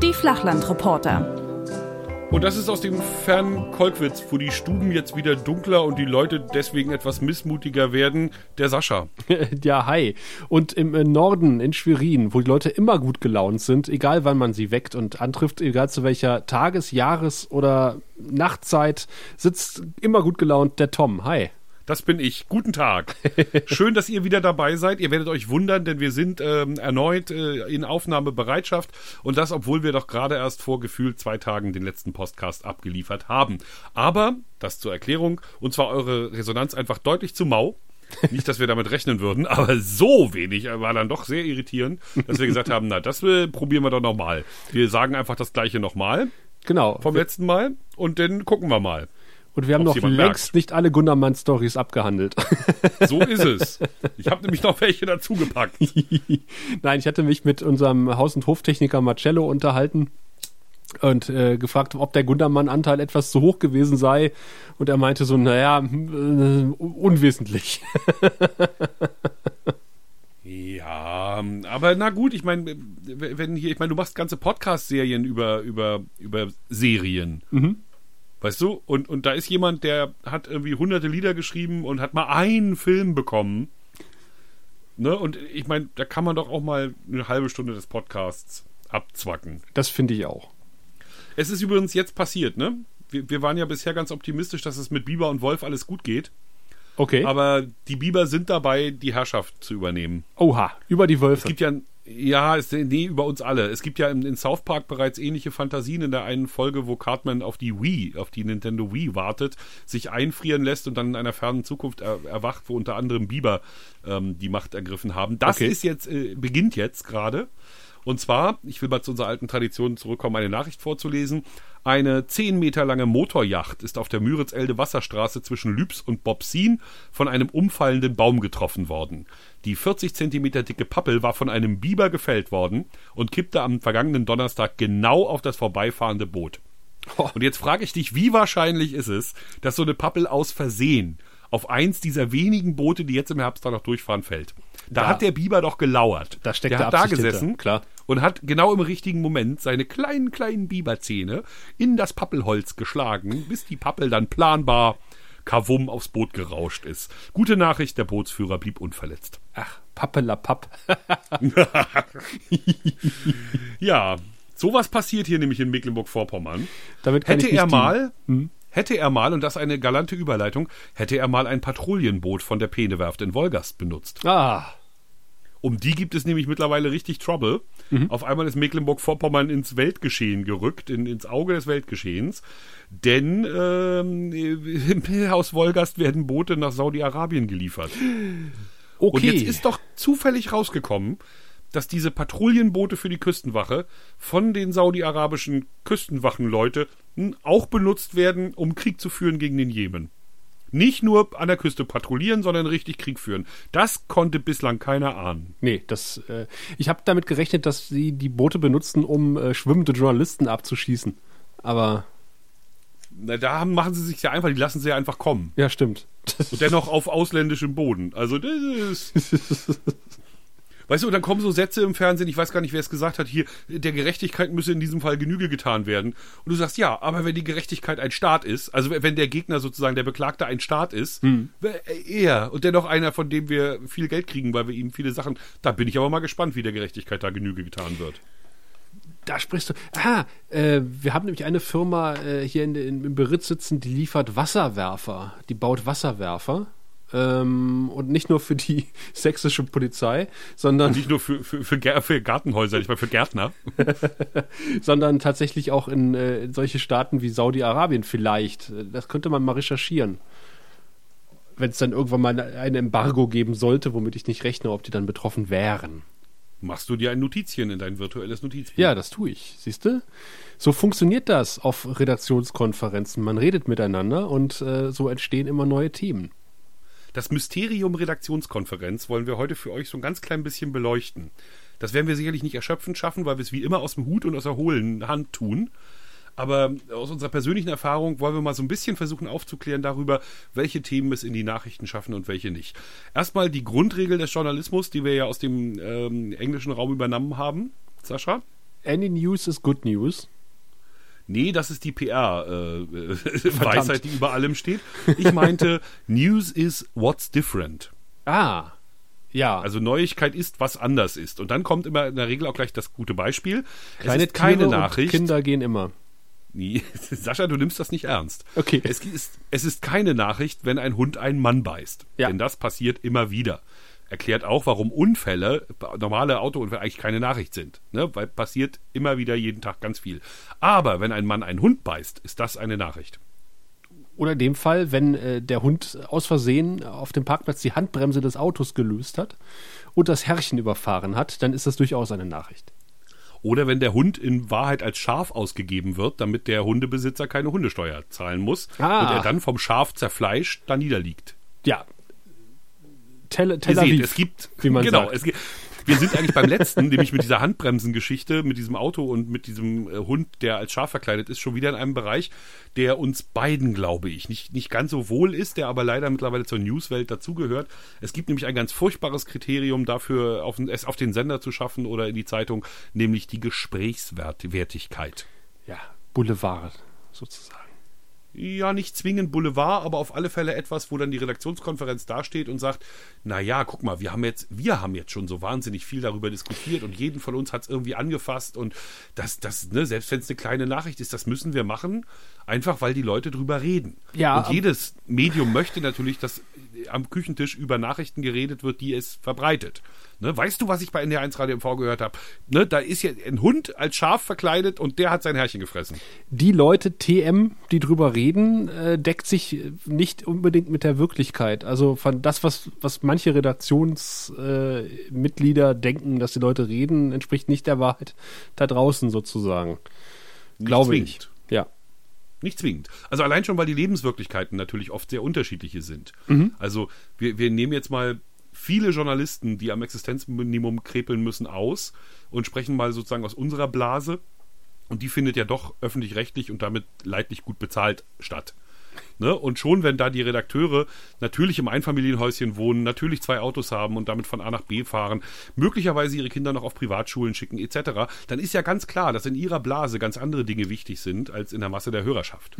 Die Flachlandreporter. Und das ist aus dem fernen Kolkwitz, wo die Stuben jetzt wieder dunkler und die Leute deswegen etwas missmutiger werden, der Sascha. ja, hi. Und im äh, Norden, in Schwerin, wo die Leute immer gut gelaunt sind, egal wann man sie weckt und antrifft, egal zu welcher Tages-, Jahres- oder Nachtzeit, sitzt immer gut gelaunt der Tom. Hi. Das bin ich. Guten Tag. Schön, dass ihr wieder dabei seid. Ihr werdet euch wundern, denn wir sind ähm, erneut äh, in Aufnahmebereitschaft und das, obwohl wir doch gerade erst vor gefühlt zwei Tagen den letzten Podcast abgeliefert haben. Aber, das zur Erklärung, und zwar eure Resonanz einfach deutlich zu mau. Nicht, dass wir damit rechnen würden, aber so wenig war dann doch sehr irritierend, dass wir gesagt haben, na, das äh, probieren wir doch nochmal. Wir sagen einfach das gleiche nochmal. Genau. Vom letzten Mal und dann gucken wir mal. Und wir haben noch längst merkt. nicht alle Gundermann-Stories abgehandelt. So ist es. Ich habe nämlich noch welche dazugepackt. Nein, ich hatte mich mit unserem Haus- und Hoftechniker Marcello unterhalten und äh, gefragt, ob der Gundermann-Anteil etwas zu hoch gewesen sei. Und er meinte so, naja, äh, unwesentlich. ja, aber na gut, ich meine, wenn hier, ich meine, du machst ganze Podcast-Serien über, über, über Serien. Mhm. Weißt du? Und, und da ist jemand, der hat irgendwie hunderte Lieder geschrieben und hat mal einen Film bekommen. Ne? Und ich meine, da kann man doch auch mal eine halbe Stunde des Podcasts abzwacken. Das finde ich auch. Es ist übrigens jetzt passiert, ne? Wir, wir waren ja bisher ganz optimistisch, dass es mit Biber und Wolf alles gut geht. Okay. Aber die Biber sind dabei, die Herrschaft zu übernehmen. Oha, über die Wölfe. Es gibt ja, ja, es, nee, über uns alle. Es gibt ja in, in, South Park bereits ähnliche Fantasien in der einen Folge, wo Cartman auf die Wii, auf die Nintendo Wii wartet, sich einfrieren lässt und dann in einer fernen Zukunft er, erwacht, wo unter anderem Biber ähm, die Macht ergriffen haben. Das okay. ist jetzt, äh, beginnt jetzt gerade. Und zwar, ich will mal zu unserer alten Tradition zurückkommen, eine Nachricht vorzulesen. Eine zehn Meter lange Motorjacht ist auf der Müritz-Elde Wasserstraße zwischen Lübs und Bobsin von einem umfallenden Baum getroffen worden. Die 40 Zentimeter dicke Pappel war von einem Biber gefällt worden und kippte am vergangenen Donnerstag genau auf das vorbeifahrende Boot. Oh. Und jetzt frage ich dich, wie wahrscheinlich ist es, dass so eine Pappel aus Versehen auf eins dieser wenigen Boote, die jetzt im Herbst da noch durchfahren, fällt? Da, da hat der Biber doch gelauert. Da steckt der hat da gesessen, hinter. klar und hat genau im richtigen Moment seine kleinen, kleinen Biberzähne in das Pappelholz geschlagen, bis die Pappel dann planbar kavum aufs Boot gerauscht ist. Gute Nachricht, der Bootsführer blieb unverletzt. Ach, Pappelapapp. ja, sowas passiert hier nämlich in Mecklenburg-Vorpommern. Hätte er mal, hm? hätte er mal, und das eine galante Überleitung, hätte er mal ein Patrouillenboot von der Penewerft in Wolgast benutzt. Ah. Um die gibt es nämlich mittlerweile richtig Trouble. Mhm. Auf einmal ist Mecklenburg-Vorpommern ins Weltgeschehen gerückt, in, ins Auge des Weltgeschehens. Denn ähm, aus Wolgast werden Boote nach Saudi-Arabien geliefert. Okay. Und jetzt ist doch zufällig rausgekommen, dass diese Patrouillenboote für die Küstenwache von den saudi-arabischen Küstenwachenleute auch benutzt werden, um Krieg zu führen gegen den Jemen. Nicht nur an der Küste patrouillieren, sondern richtig Krieg führen. Das konnte bislang keiner ahnen. Nee, das, äh, ich habe damit gerechnet, dass sie die Boote benutzen, um äh, schwimmende Journalisten abzuschießen. Aber. Na, da machen sie sich ja einfach, die lassen sie ja einfach kommen. Ja, stimmt. Und dennoch auf ausländischem Boden. Also, das ist. Weißt du, und dann kommen so Sätze im Fernsehen, ich weiß gar nicht, wer es gesagt hat, hier, der Gerechtigkeit müsse in diesem Fall Genüge getan werden. Und du sagst, ja, aber wenn die Gerechtigkeit ein Staat ist, also wenn der Gegner sozusagen, der Beklagte ein Staat ist, hm. er und dennoch einer, von dem wir viel Geld kriegen, weil wir ihm viele Sachen, da bin ich aber mal gespannt, wie der Gerechtigkeit da Genüge getan wird da sprichst du. Ah, äh, wir haben nämlich eine Firma äh, hier in, in, im Beritt sitzen, die liefert Wasserwerfer. Die baut Wasserwerfer. Ähm, und nicht nur für die sächsische Polizei, sondern. Und nicht nur für, für, für, für Gartenhäuser, nicht mal für Gärtner. sondern tatsächlich auch in, äh, in solche Staaten wie Saudi-Arabien vielleicht. Das könnte man mal recherchieren. Wenn es dann irgendwann mal ein Embargo geben sollte, womit ich nicht rechne, ob die dann betroffen wären. Machst du dir ein Notizchen in dein virtuelles Notizbuch? Ja, das tue ich. Siehst du? So funktioniert das auf Redaktionskonferenzen. Man redet miteinander und äh, so entstehen immer neue Themen. Das Mysterium Redaktionskonferenz wollen wir heute für euch so ein ganz klein bisschen beleuchten. Das werden wir sicherlich nicht erschöpfend schaffen, weil wir es wie immer aus dem Hut und aus der hohlen Hand tun. Aber aus unserer persönlichen Erfahrung wollen wir mal so ein bisschen versuchen aufzuklären darüber, welche Themen es in die Nachrichten schaffen und welche nicht. Erstmal die Grundregel des Journalismus, die wir ja aus dem ähm, englischen Raum übernommen haben. Sascha? Any news is good news. Nee, das ist die PR-Weisheit, äh, die über allem steht. Ich meinte, News is what's different. Ah, ja. Also Neuigkeit ist, was anders ist. Und dann kommt immer in der Regel auch gleich das gute Beispiel. Kleine es ist keine Tiere Nachricht. Kinder gehen immer. Nee, Sascha, du nimmst das nicht ernst. Okay. Es ist, es ist keine Nachricht, wenn ein Hund einen Mann beißt. Ja. Denn das passiert immer wieder. Erklärt auch, warum Unfälle, normale Autounfälle eigentlich keine Nachricht sind. Ne? Weil passiert immer wieder jeden Tag ganz viel. Aber wenn ein Mann einen Hund beißt, ist das eine Nachricht. Oder in dem Fall, wenn äh, der Hund aus Versehen auf dem Parkplatz die Handbremse des Autos gelöst hat und das Herrchen überfahren hat, dann ist das durchaus eine Nachricht. Oder wenn der Hund in Wahrheit als Schaf ausgegeben wird, damit der Hundebesitzer keine Hundesteuer zahlen muss Ah. und er dann vom Schaf zerfleischt da niederliegt. Ja. Tel, Tel Aviv, seht, es gibt, wie man genau, sagt. es gibt, wir sind eigentlich beim letzten, nämlich mit dieser Handbremsengeschichte, mit diesem Auto und mit diesem äh, Hund, der als Schaf verkleidet ist, schon wieder in einem Bereich, der uns beiden, glaube ich, nicht, nicht ganz so wohl ist, der aber leider mittlerweile zur Newswelt dazugehört. Es gibt nämlich ein ganz furchtbares Kriterium dafür, auf, es auf den Sender zu schaffen oder in die Zeitung, nämlich die Gesprächswertigkeit. ja, Boulevard sozusagen. Ja, nicht zwingend Boulevard, aber auf alle Fälle etwas, wo dann die Redaktionskonferenz dasteht und sagt, na ja, guck mal, wir haben jetzt, wir haben jetzt schon so wahnsinnig viel darüber diskutiert und jeden von uns hat es irgendwie angefasst und das, das, ne, selbst wenn es eine kleine Nachricht ist, das müssen wir machen, einfach weil die Leute drüber reden. Ja, und jedes Medium möchte natürlich, dass am Küchentisch über Nachrichten geredet wird, die es verbreitet. Ne, weißt du, was ich bei NDR1 Radio MV gehört habe? Ne, da ist ja ein Hund als Schaf verkleidet und der hat sein Herrchen gefressen. Die Leute TM, die drüber reden, äh, deckt sich nicht unbedingt mit der Wirklichkeit. Also von das, was, was manche Redaktionsmitglieder äh, denken, dass die Leute reden, entspricht nicht der Wahrheit da draußen sozusagen. Nicht Glaube zwingend. ich. Nicht zwingend. Also allein schon, weil die Lebenswirklichkeiten natürlich oft sehr unterschiedliche sind. Also wir, wir nehmen jetzt mal viele Journalisten, die am Existenzminimum krepeln müssen, aus und sprechen mal sozusagen aus unserer Blase. Und die findet ja doch öffentlich-rechtlich und damit leidlich gut bezahlt statt. Ne? Und schon, wenn da die Redakteure natürlich im Einfamilienhäuschen wohnen, natürlich zwei Autos haben und damit von A nach B fahren, möglicherweise ihre Kinder noch auf Privatschulen schicken, etc., dann ist ja ganz klar, dass in ihrer Blase ganz andere Dinge wichtig sind als in der Masse der Hörerschaft.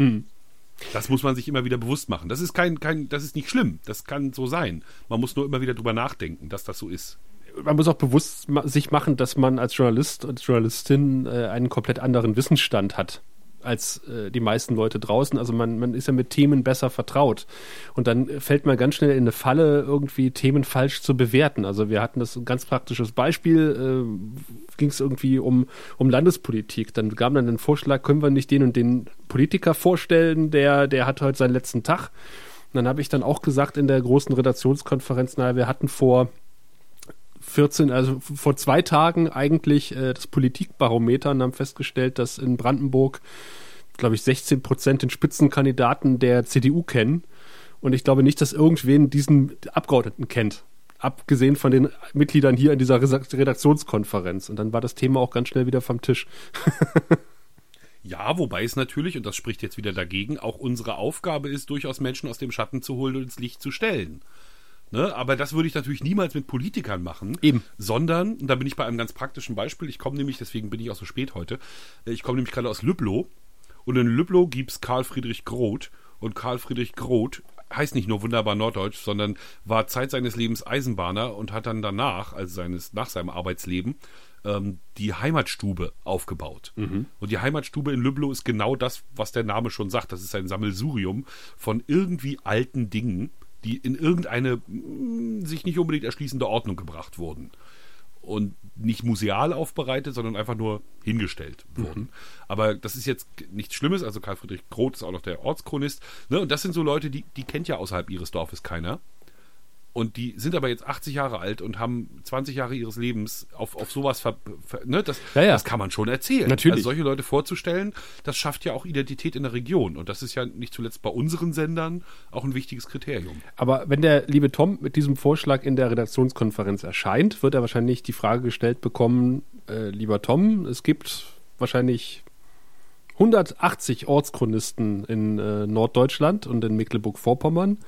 Das muss man sich immer wieder bewusst machen. Das ist kein, kein, das ist nicht schlimm. Das kann so sein. Man muss nur immer wieder drüber nachdenken, dass das so ist. Man muss auch bewusst sich machen, dass man als Journalist und Journalistin äh, einen komplett anderen Wissensstand hat als äh, die meisten Leute draußen. Also man, man ist ja mit Themen besser vertraut. Und dann fällt man ganz schnell in eine Falle, irgendwie Themen falsch zu bewerten. Also wir hatten das ein ganz praktisches Beispiel, äh, ging es irgendwie um, um Landespolitik. Dann gab dann den Vorschlag, können wir nicht den und den Politiker vorstellen, der, der hat heute seinen letzten Tag. Und dann habe ich dann auch gesagt in der großen Redaktionskonferenz, naja, wir hatten vor 14, also vor zwei Tagen eigentlich äh, das Politikbarometer und haben festgestellt, dass in Brandenburg, glaube ich, 16 Prozent den Spitzenkandidaten der CDU kennen. Und ich glaube nicht, dass irgendwen diesen Abgeordneten kennt. Abgesehen von den Mitgliedern hier in dieser Redaktionskonferenz. Und dann war das Thema auch ganz schnell wieder vom Tisch. Ja, wobei es natürlich, und das spricht jetzt wieder dagegen, auch unsere Aufgabe ist, durchaus Menschen aus dem Schatten zu holen und ins Licht zu stellen. Ne? Aber das würde ich natürlich niemals mit Politikern machen. Eben. Sondern, und da bin ich bei einem ganz praktischen Beispiel, ich komme nämlich, deswegen bin ich auch so spät heute, äh, ich komme nämlich gerade aus Lüblow. Und in Lüblow gibt's Karl Friedrich Groth. Und Karl Friedrich Groth heißt nicht nur wunderbar Norddeutsch, sondern war Zeit seines Lebens Eisenbahner und hat dann danach, also seines, nach seinem Arbeitsleben, ähm, die Heimatstube aufgebaut. Und die Heimatstube in Lüblow ist genau das, was der Name schon sagt. Das ist ein Sammelsurium von irgendwie alten Dingen, die in irgendeine mm, sich nicht unbedingt erschließende Ordnung gebracht wurden. Und nicht museal aufbereitet, sondern einfach nur hingestellt wurden. Aber das ist jetzt nichts Schlimmes. Also Karl Friedrich Groth ist auch noch der Ortschronist. Ne? Und das sind so Leute, die, die kennt ja außerhalb ihres Dorfes keiner. Und die sind aber jetzt 80 Jahre alt und haben 20 Jahre ihres Lebens auf, auf sowas ver, ver, ne? das, Ja, ja. das kann man schon erzählen. Natürlich. Also solche Leute vorzustellen, das schafft ja auch Identität in der Region. Und das ist ja nicht zuletzt bei unseren Sendern auch ein wichtiges Kriterium. Aber wenn der liebe Tom mit diesem Vorschlag in der Redaktionskonferenz erscheint, wird er wahrscheinlich die Frage gestellt bekommen, äh, lieber Tom, es gibt wahrscheinlich 180 Ortschronisten in äh, Norddeutschland und in Mecklenburg-Vorpommern,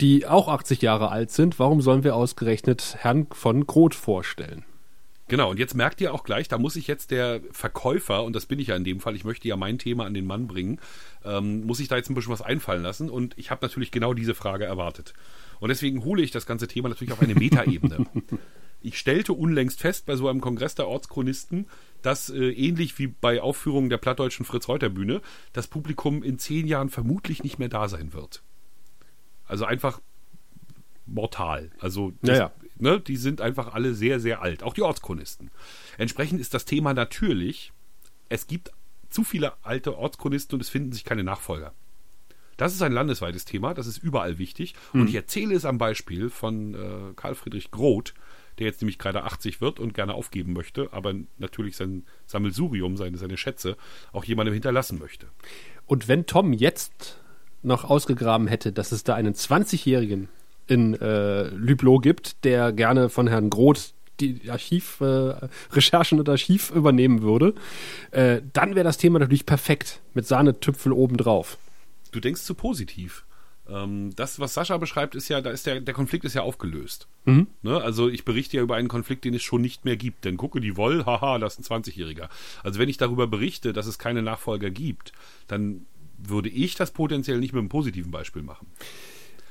die auch 80 Jahre alt sind. Warum sollen wir ausgerechnet Herrn von Groth vorstellen? Genau, und jetzt merkt ihr auch gleich, da muss ich jetzt der Verkäufer, und das bin ich ja in dem Fall, ich möchte ja mein Thema an den Mann bringen, ähm, muss ich da jetzt ein bisschen was einfallen lassen. Und ich habe natürlich genau diese Frage erwartet. Und deswegen hole ich das ganze Thema natürlich auf eine Metaebene. ich stellte unlängst fest bei so einem Kongress der Ortschronisten, dass äh, ähnlich wie bei Aufführungen der plattdeutschen Fritz-Reuter-Bühne das Publikum in zehn Jahren vermutlich nicht mehr da sein wird. Also einfach mortal. Also das, Ja, ja. Ne, die sind einfach alle sehr, sehr alt, auch die Ortschronisten. Entsprechend ist das Thema natürlich, es gibt zu viele alte Ortschronisten und es finden sich keine Nachfolger. Das ist ein landesweites Thema, das ist überall wichtig. Und ich erzähle es am Beispiel von äh, Karl Friedrich Groth, der jetzt nämlich gerade 80 wird und gerne aufgeben möchte, aber natürlich sein Sammelsurium, seine, seine Schätze auch jemandem hinterlassen möchte. Und wenn Tom jetzt noch ausgegraben hätte, dass es da einen 20-Jährigen in äh, Lüblow gibt, der gerne von Herrn Groth die Archiv, äh, und Archiv übernehmen würde, äh, dann wäre das Thema natürlich perfekt mit Sahnetüpfel obendrauf. Du denkst zu positiv. Ähm, das, was Sascha beschreibt, ist ja, da ist der, der Konflikt ist ja aufgelöst. Ne? Also ich berichte ja über einen Konflikt, den es schon nicht mehr gibt. Denn gucke, die Woll, haha, das ist ein 20-Jähriger. Also wenn ich darüber berichte, dass es keine Nachfolger gibt, dann würde ich das potenziell nicht mit einem positiven Beispiel machen.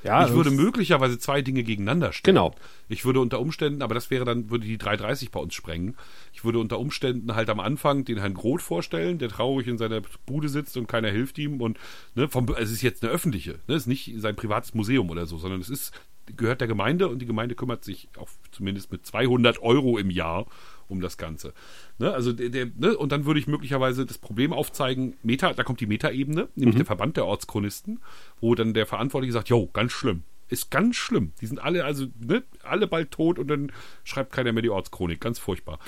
Ja, ich würde möglicherweise zwei Dinge gegeneinander stellen. Genau. Ich würde unter Umständen, aber das wäre dann, würde die 330 bei uns sprengen. Ich würde unter Umständen halt am Anfang den Herrn Groth vorstellen, der traurig in seiner Bude sitzt und keiner hilft ihm und ne, vom, es ist jetzt eine öffentliche, ne, es ist nicht sein privates Museum oder so, sondern es ist, gehört der Gemeinde und die Gemeinde kümmert sich auch zumindest mit 200 Euro im Jahr um das Ganze. Ne, also der, der, ne, und dann würde ich möglicherweise das Problem aufzeigen, Meta, da kommt die Metaebene, nämlich der Verband der Ortschronisten, wo dann der Verantwortliche sagt, jo, ganz schlimm. Ist ganz schlimm. Die sind alle, also, ne, alle bald tot und dann schreibt keiner mehr die Ortschronik. Ganz furchtbar.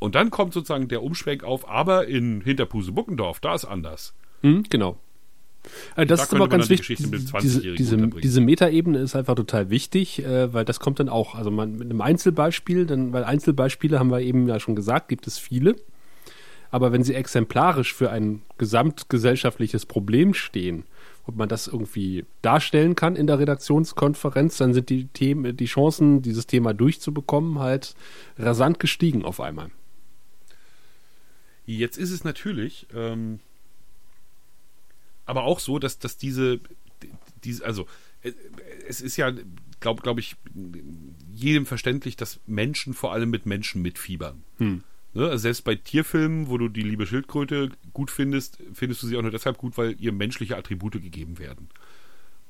Und dann kommt sozusagen der Umschwenk auf, aber in Hinterpuse-Buckendorf, da ist anders. Mhm, genau. Äh, Das Da ist aber ganz die wichtig. Dem Diese, 20-Jährigen diese, diese Metaebene ist einfach total wichtig, äh, weil das kommt dann auch, also man, mit einem Einzelbeispiel, dann, weil Einzelbeispiele haben wir eben ja schon gesagt, gibt es viele. Aber wenn sie exemplarisch für ein gesamtgesellschaftliches Problem stehen und man das irgendwie darstellen kann in der Redaktionskonferenz, dann sind die Themen, die Chancen, dieses Thema durchzubekommen, halt rasant gestiegen auf einmal. Jetzt ist es natürlich ähm, aber auch so, dass, dass diese, diese, also es ist ja, glaube glaub ich, jedem verständlich, dass Menschen vor allem mit Menschen mitfiebern. Ne? Also selbst bei Tierfilmen, wo du die liebe Schildkröte gut findest, findest du sie auch nur deshalb gut, weil ihr menschliche Attribute gegeben werden.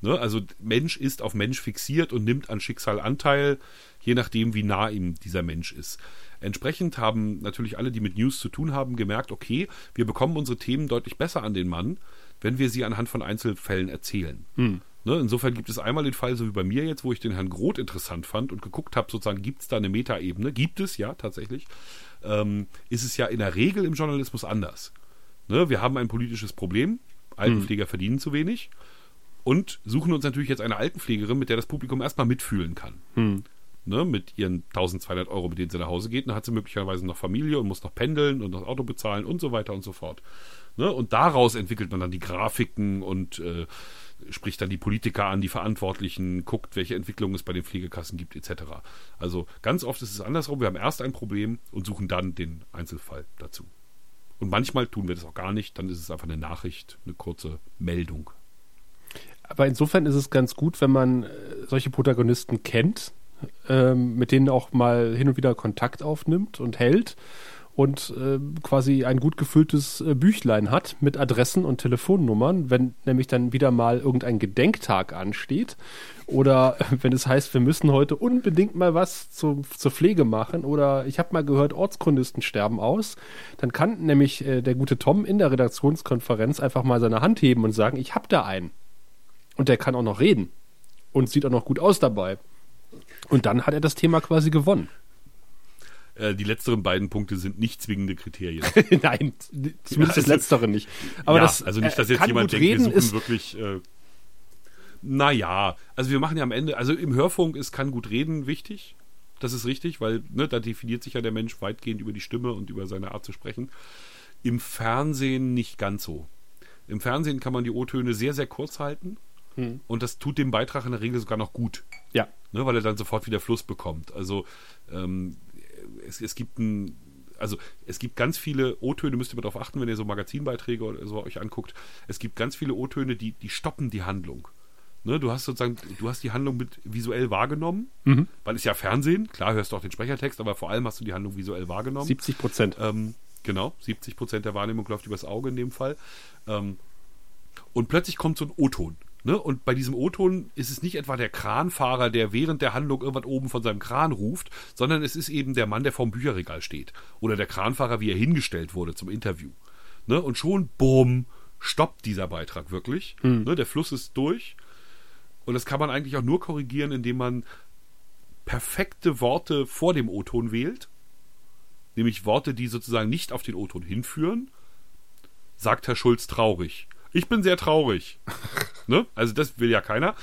Ne? Also Mensch ist auf Mensch fixiert und nimmt an Schicksal Anteil, je nachdem, wie nah ihm dieser Mensch ist. Entsprechend haben natürlich alle, die mit News zu tun haben, gemerkt, okay, wir bekommen unsere Themen deutlich besser an den Mann, wenn wir sie anhand von Einzelfällen erzählen. Ne? Insofern gibt es einmal den Fall, so wie bei mir jetzt, wo ich den Herrn Groth interessant fand und geguckt habe, sozusagen, gibt es da eine Metaebene? Gibt es, ja, tatsächlich. Ähm, ist es ja in der Regel im Journalismus anders. Ne? Wir haben ein politisches Problem, Altenpfleger verdienen zu wenig und suchen uns natürlich jetzt eine Altenpflegerin, mit der das Publikum erstmal mitfühlen kann. Ne, mit ihren 1200 Euro, mit denen sie nach Hause geht, dann hat sie möglicherweise noch Familie und muss noch pendeln und das Auto bezahlen und so weiter und so fort. Ne, und daraus entwickelt man dann die Grafiken und äh, spricht dann die Politiker an, die Verantwortlichen, guckt, welche Entwicklungen es bei den Pflegekassen gibt, etc. Also ganz oft ist es andersrum, wir haben erst ein Problem und suchen dann den Einzelfall dazu. Und manchmal tun wir das auch gar nicht, dann ist es einfach eine Nachricht, eine kurze Meldung. Aber insofern ist es ganz gut, wenn man äh, solche Protagonisten kennt, ähm, mit denen auch mal hin und wieder Kontakt aufnimmt und hält und äh, quasi ein gut gefülltes äh, Büchlein hat mit Adressen und Telefonnummern, wenn nämlich dann wieder mal irgendein Gedenktag ansteht oder wenn es heißt, wir müssen heute unbedingt mal was zu, zur Pflege machen oder ich habe mal gehört, Ortschronisten sterben aus, dann kann nämlich äh, der gute Tom in der Redaktionskonferenz einfach mal seine Hand heben und sagen, ich habe da einen. Und der kann auch noch reden und sieht auch noch gut aus dabei. Und dann hat er das Thema quasi gewonnen. Äh, die letzteren beiden Punkte sind nicht zwingende Kriterien. Nein, zumindest das also- Letztere nicht. Aber ja, das, also nicht, dass äh, jetzt jemand denkt, reden wir suchen wirklich. Äh, naja, also wir machen ja am Ende, also im Hörfunk ist kann gut reden wichtig. Das ist richtig, weil ne, da definiert sich ja der Mensch weitgehend über die Stimme und über seine Art zu sprechen. Im Fernsehen nicht ganz so. Im Fernsehen kann man die O-Töne sehr, sehr kurz halten. Hm. Und das tut dem Beitrag in der Regel sogar noch gut. Ja. Ne, weil er dann sofort wieder Fluss bekommt. Also ähm, es, es gibt ein also es gibt ganz viele O-Töne, müsst ihr mal darauf achten, wenn ihr so Magazinbeiträge oder so euch anguckt. Es gibt ganz viele O-Töne, die, die stoppen die Handlung. Ne, du hast sozusagen, du hast die Handlung mit visuell wahrgenommen, mhm. weil es ja Fernsehen, klar hörst du auch den Sprechertext, aber vor allem hast du die Handlung visuell wahrgenommen. 70 Prozent. Ähm, genau, 70 Prozent der Wahrnehmung läuft übers Auge in dem Fall. Ähm, und plötzlich kommt so ein O-Ton. Ne? Und bei diesem O-Ton ist es nicht etwa der Kranfahrer, der während der Handlung irgendwas oben von seinem Kran ruft, sondern es ist eben der Mann, der vorm Bücherregal steht. Oder der Kranfahrer, wie er hingestellt wurde zum Interview. Ne? Und schon, bumm, stoppt dieser Beitrag wirklich. Mhm. Ne? Der Fluss ist durch. Und das kann man eigentlich auch nur korrigieren, indem man perfekte Worte vor dem O-Ton wählt. Nämlich Worte, die sozusagen nicht auf den O-Ton hinführen. Sagt Herr Schulz traurig ich bin sehr traurig. ne? Also das will ja keiner.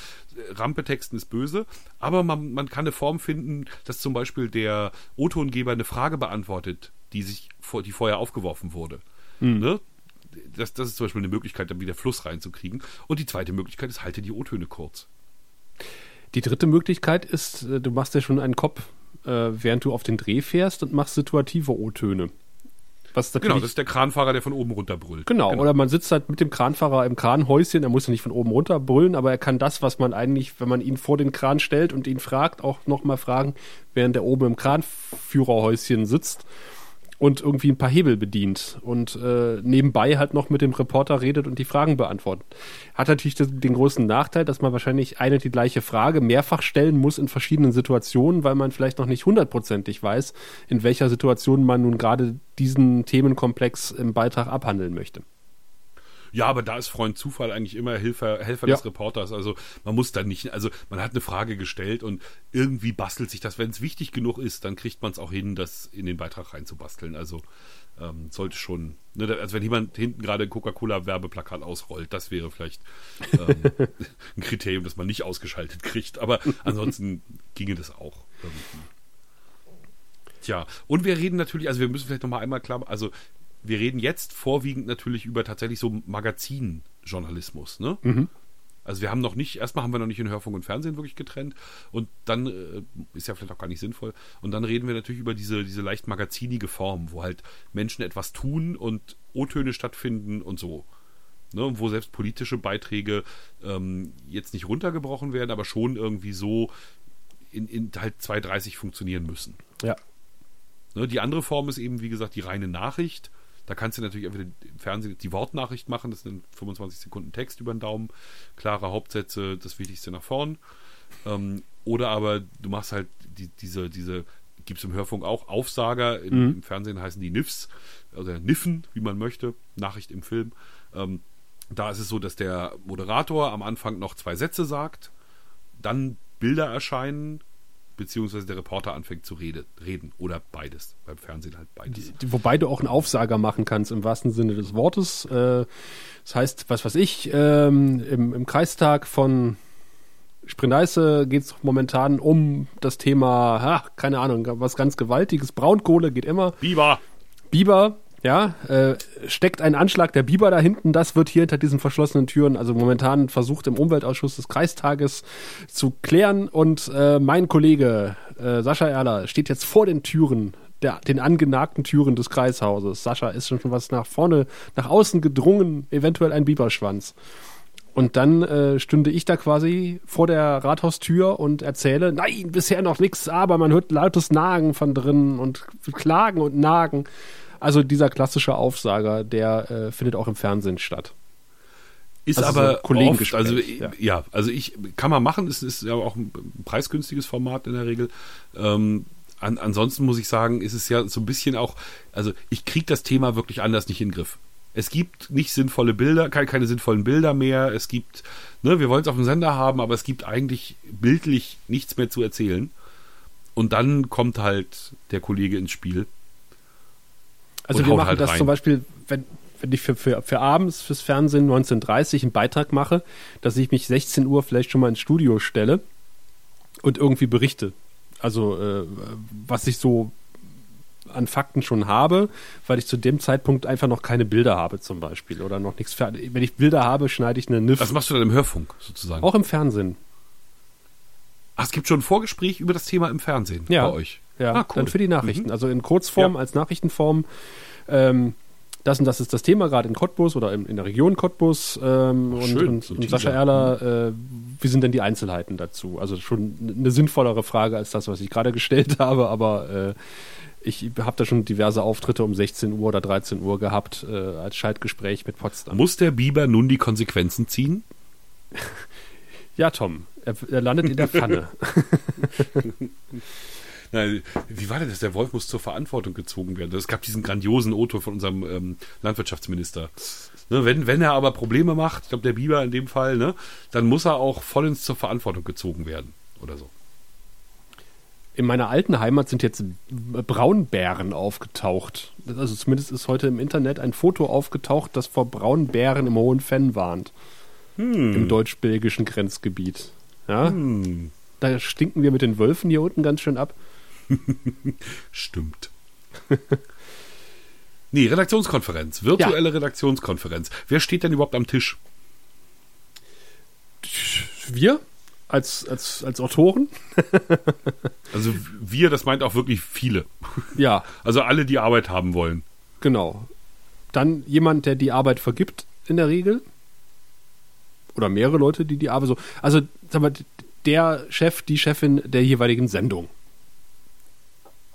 Rampetexten ist böse, aber man, man kann eine Form finden, dass zum Beispiel der O-Tongeber eine Frage beantwortet, die sich vor, die vorher aufgeworfen wurde. Mhm. Ne? Das, das ist zum Beispiel eine Möglichkeit, dann wieder Fluss reinzukriegen. Und die zweite Möglichkeit ist, halte die O-Töne kurz. Die dritte Möglichkeit ist, äh, du machst ja schon einen Kopf, äh, während du auf den Dreh fährst und machst situative O-Töne. Was genau, das ist der Kranfahrer, der von oben runter brüllt. Genau, genau, oder man sitzt halt mit dem Kranfahrer im Kranhäuschen, er muss ja nicht von oben runter brüllen, aber er kann das, was man eigentlich, wenn man ihn vor den Kran stellt und ihn fragt, auch nochmal fragen, während er oben im Kranführerhäuschen sitzt und irgendwie ein paar Hebel bedient und äh, nebenbei halt noch mit dem Reporter redet und die Fragen beantwortet. Hat natürlich den, großen Nachteil, dass man wahrscheinlich eine die gleiche Frage mehrfach stellen muss in verschiedenen Situationen, weil man vielleicht noch nicht hundertprozentig weiß, in welcher Situation man nun gerade diesen Themenkomplex im Beitrag abhandeln möchte. Ja, aber da ist Freund Zufall eigentlich immer Hilfer, Helfer ja. des Reporters. Also man muss da nicht, also man hat eine Frage gestellt und irgendwie bastelt sich das. Wenn es wichtig genug ist, dann kriegt man es auch hin, das in den Beitrag reinzubasteln. Also ähm, sollte schon, ne, also wenn jemand hinten gerade ein Coca-Cola-Werbeplakat ausrollt, das wäre vielleicht ähm, ein Kriterium, das man nicht ausgeschaltet kriegt. Aber ansonsten ginge das auch. Tja, und wir reden natürlich, also wir müssen vielleicht nochmal einmal klar, also wir reden jetzt vorwiegend natürlich über tatsächlich so Magazinjournalismus, ne? Mhm. Also wir haben noch nicht, erstmal haben wir noch nicht in Hörfunk und Fernsehen wirklich getrennt und dann äh, ist ja vielleicht auch gar nicht sinnvoll. Und dann reden wir natürlich über diese, diese leicht magazinige Form, wo halt Menschen etwas tun und O-Töne stattfinden und so. Ne, wo selbst politische Beiträge ähm, jetzt nicht runtergebrochen werden, aber schon irgendwie so in, in halt 2,30 funktionieren müssen. Ja. Ne, die andere Form ist eben, wie gesagt, die reine Nachricht da kannst du natürlich entweder im Fernsehen die Wortnachricht machen, das sind 25 Sekunden Text über den Daumen, klare Hauptsätze, das Wichtigste nach vorn. Ähm, oder aber du machst halt die, diese, diese, gibt es im Hörfunk auch Aufsager, im, mhm. im, Fernsehen heißen die Niffs, also Niffen, wie man möchte, Nachricht im Film. Ähm, da ist es so, dass der Moderator am Anfang noch zwei Sätze sagt, dann Bilder erscheinen, beziehungsweise der Reporter anfängt zu rede, reden oder beides. Beim Fernsehen halt beides. Wobei du auch einen Aufsager machen kannst im wahrsten Sinne des Wortes. Äh, das heißt, was weiß ich, ähm, im, im Kreistag von Sprineiße geht es momentan um das Thema, ach, keine Ahnung, was ganz Gewaltiges. Braunkohle geht immer. Biber. Biber, ja, äh, steckt ein Anschlag der Biber da hinten. Das wird hier hinter diesen verschlossenen Türen, also momentan versucht im Umweltausschuss des Kreistages zu klären. Und äh, mein Kollege äh, Sascha Erler steht jetzt vor den Türen, der, den angenagten Türen des Kreishauses. Sascha ist schon was nach vorne, nach außen gedrungen, eventuell ein Biberschwanz. Und dann äh, stünde ich da quasi vor der Rathaustür und erzähle, nein, bisher noch nichts, aber man hört lautes Nagen von drinnen und Klagen und Nagen. Also dieser klassische Aufsager, der äh, findet auch im Fernsehen statt. Ist also aber so oft, also ja. ja. also ich kann man machen, es ist ja auch ein preisgünstiges Format in der Regel. Ähm, an, ansonsten muss ich sagen, ist es ja so ein bisschen auch, also ich kriege das Thema wirklich anders nicht in den Griff. Es gibt nicht sinnvolle Bilder, keine, keine sinnvollen Bilder mehr. Es gibt, ne, wir wollen es auf dem Sender haben, aber es gibt eigentlich bildlich nichts mehr zu erzählen. Und dann kommt halt der Kollege ins Spiel also wir machen halt das rein. zum Beispiel, wenn, wenn ich für, für, für abends fürs Fernsehen 1930 einen Beitrag mache, dass ich mich 16 Uhr vielleicht schon mal ins Studio stelle und irgendwie berichte. Also äh, was ich so an Fakten schon habe, weil ich zu dem Zeitpunkt einfach noch keine Bilder habe zum Beispiel oder noch nichts. Wenn ich Bilder habe, schneide ich eine NIF. Was machst du dann im Hörfunk sozusagen? Auch im Fernsehen. Ach, es gibt schon ein Vorgespräch über das Thema im Fernsehen Ja. bei euch. Ja, Ah, cool. dann für die Nachrichten. Also in Kurzform, Ja. als Nachrichtenform. Ähm, das und das ist das Thema, gerade in Cottbus oder in, in der Region Cottbus. Ähm, und, schön, und, so und Sascha. Erler, äh, wie sind denn die Einzelheiten dazu? Also schon eine sinnvollere Frage als das, was ich gerade gestellt habe, aber äh, ich habe da schon diverse Auftritte um 16 Uhr oder 13 Uhr gehabt äh, als Schaltgespräch mit Potsdam. Muss der Biber nun die Konsequenzen ziehen? Ja, Tom, er, er landet in der Pfanne. Na, wie war denn das? Der Wolf muss zur Verantwortung gezogen werden. Es gab diesen grandiosen Otto von unserem ähm, Landwirtschaftsminister. Ne, wenn, wenn er aber Probleme macht, ich glaube der Biber in dem Fall, ne, dann muss er auch vollends zur Verantwortung gezogen werden oder so. In meiner alten Heimat sind jetzt Braunbären aufgetaucht. Also zumindest ist heute im Internet ein Foto aufgetaucht, das vor Braunbären im Hohen Fenn warnt. Im deutsch-belgischen Grenzgebiet. Ja, Hm, da stinken wir mit den Wölfen hier unten ganz schön ab. stimmt. nee, Redaktionskonferenz, virtuelle Redaktionskonferenz. Wer steht denn überhaupt am Tisch? Wir als, als, als Autoren? Also wir, das meint auch wirklich viele. Ja, Also alle, die Arbeit haben wollen. genau. Dann jemand, der die Arbeit vergibt, in der Regel. Oder mehrere Leute, die die Arbeit so. Also, sag mal, der Chef, die Chefin der jeweiligen Sendung,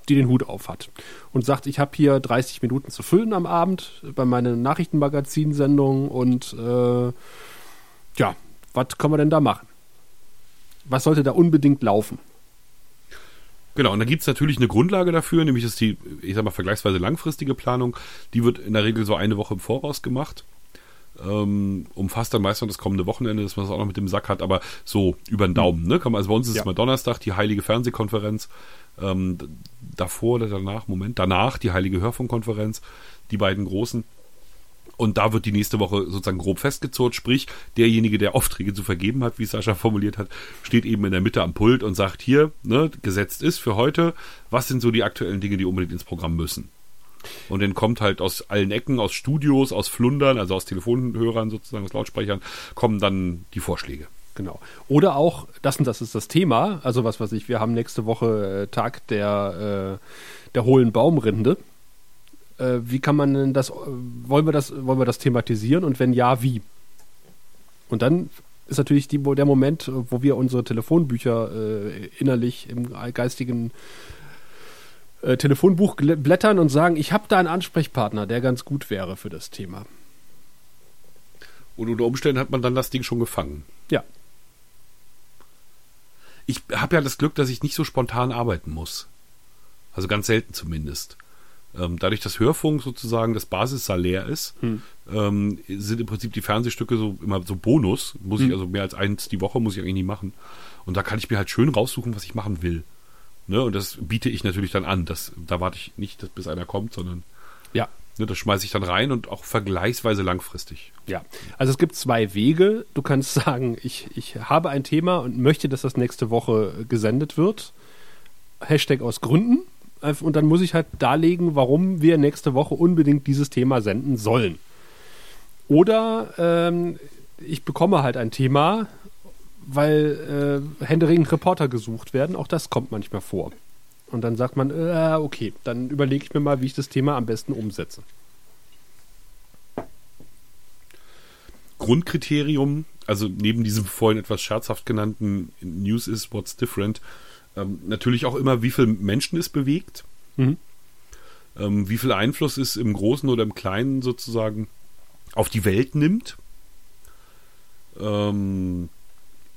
die den Hut auf hat und sagt, ich habe hier 30 Minuten zu füllen am Abend bei meiner Nachrichtenmagazinsendung und äh, ja, was können wir denn da machen? Was sollte da unbedingt laufen? Genau, und dann gibt es natürlich eine Grundlage dafür, nämlich ist die, ich sag mal, vergleichsweise langfristige Planung. Die wird in der Regel so eine Woche im Voraus gemacht. Ähm, umfasst dann meist noch das kommende Wochenende, dass man es auch noch mit dem Sack hat, aber so über den Daumen. Ne? Also bei uns ist Ja. es mal Donnerstag, die Heilige Fernsehkonferenz. Ähm, davor oder danach, Moment, danach die Heilige Hörfunkkonferenz, die beiden großen. Und da wird die nächste Woche sozusagen grob festgezurrt, sprich, derjenige, der Aufträge zu vergeben hat, wie Sascha formuliert hat, steht eben in der Mitte am Pult und sagt hier, ne, gesetzt ist für heute, was sind so die aktuellen Dinge, die unbedingt ins Programm müssen. Und dann kommt halt aus allen Ecken, aus Studios, aus Flundern, also aus Telefonhörern sozusagen, aus Lautsprechern, kommen dann die Vorschläge. Genau. Oder auch, das und das ist das Thema, also was weiß ich, wir haben nächste Woche äh, Tag der, äh, der hohlen Baumrinde. Äh, wie kann man denn das, wollen wir das, wollen wir das thematisieren und wenn ja, wie? Und dann ist natürlich die, der Moment, wo wir unsere Telefonbücher innerlich im geistigen äh, Telefonbuch blättern und sagen, ich habe da einen Ansprechpartner, der ganz gut wäre für das Thema. Und unter Umständen hat man dann das Ding schon gefangen. Ja. Ich habe ja das Glück, dass ich nicht so spontan arbeiten muss. Also ganz selten zumindest. Ähm, dadurch, dass Hörfunk sozusagen das Basissalär ist, ähm, sind im Prinzip die Fernsehstücke so immer so Bonus. Muss ich also mehr als eins die Woche muss ich eigentlich nie machen. Und da kann ich mir halt schön raussuchen, was ich machen will. Ne? Und das biete ich natürlich dann an. Das, da warte ich nicht, dass, bis einer kommt, sondern Ja. ne, das schmeiße ich dann rein und auch vergleichsweise langfristig. Ja, also es gibt zwei Wege. Du kannst sagen, ich, ich habe ein Thema und möchte, dass das nächste Woche gesendet wird. Hashtag aus Gründen. Äh, Und dann muss ich halt darlegen, warum wir nächste Woche unbedingt dieses Thema senden sollen. Oder ähm, ich bekomme halt ein Thema, weil äh, händeringend Reporter gesucht werden. Auch das kommt manchmal vor. Und dann sagt man, äh, okay, dann überlege ich mir mal, wie ich das Thema am besten umsetze. Grundkriterium, also neben diesem vorhin etwas scherzhaft genannten News is what's different, ähm, natürlich auch immer, wie viel Menschen es bewegt, Mhm. ähm, wie viel Einfluss es im Großen oder im Kleinen sozusagen auf die Welt nimmt. Ähm,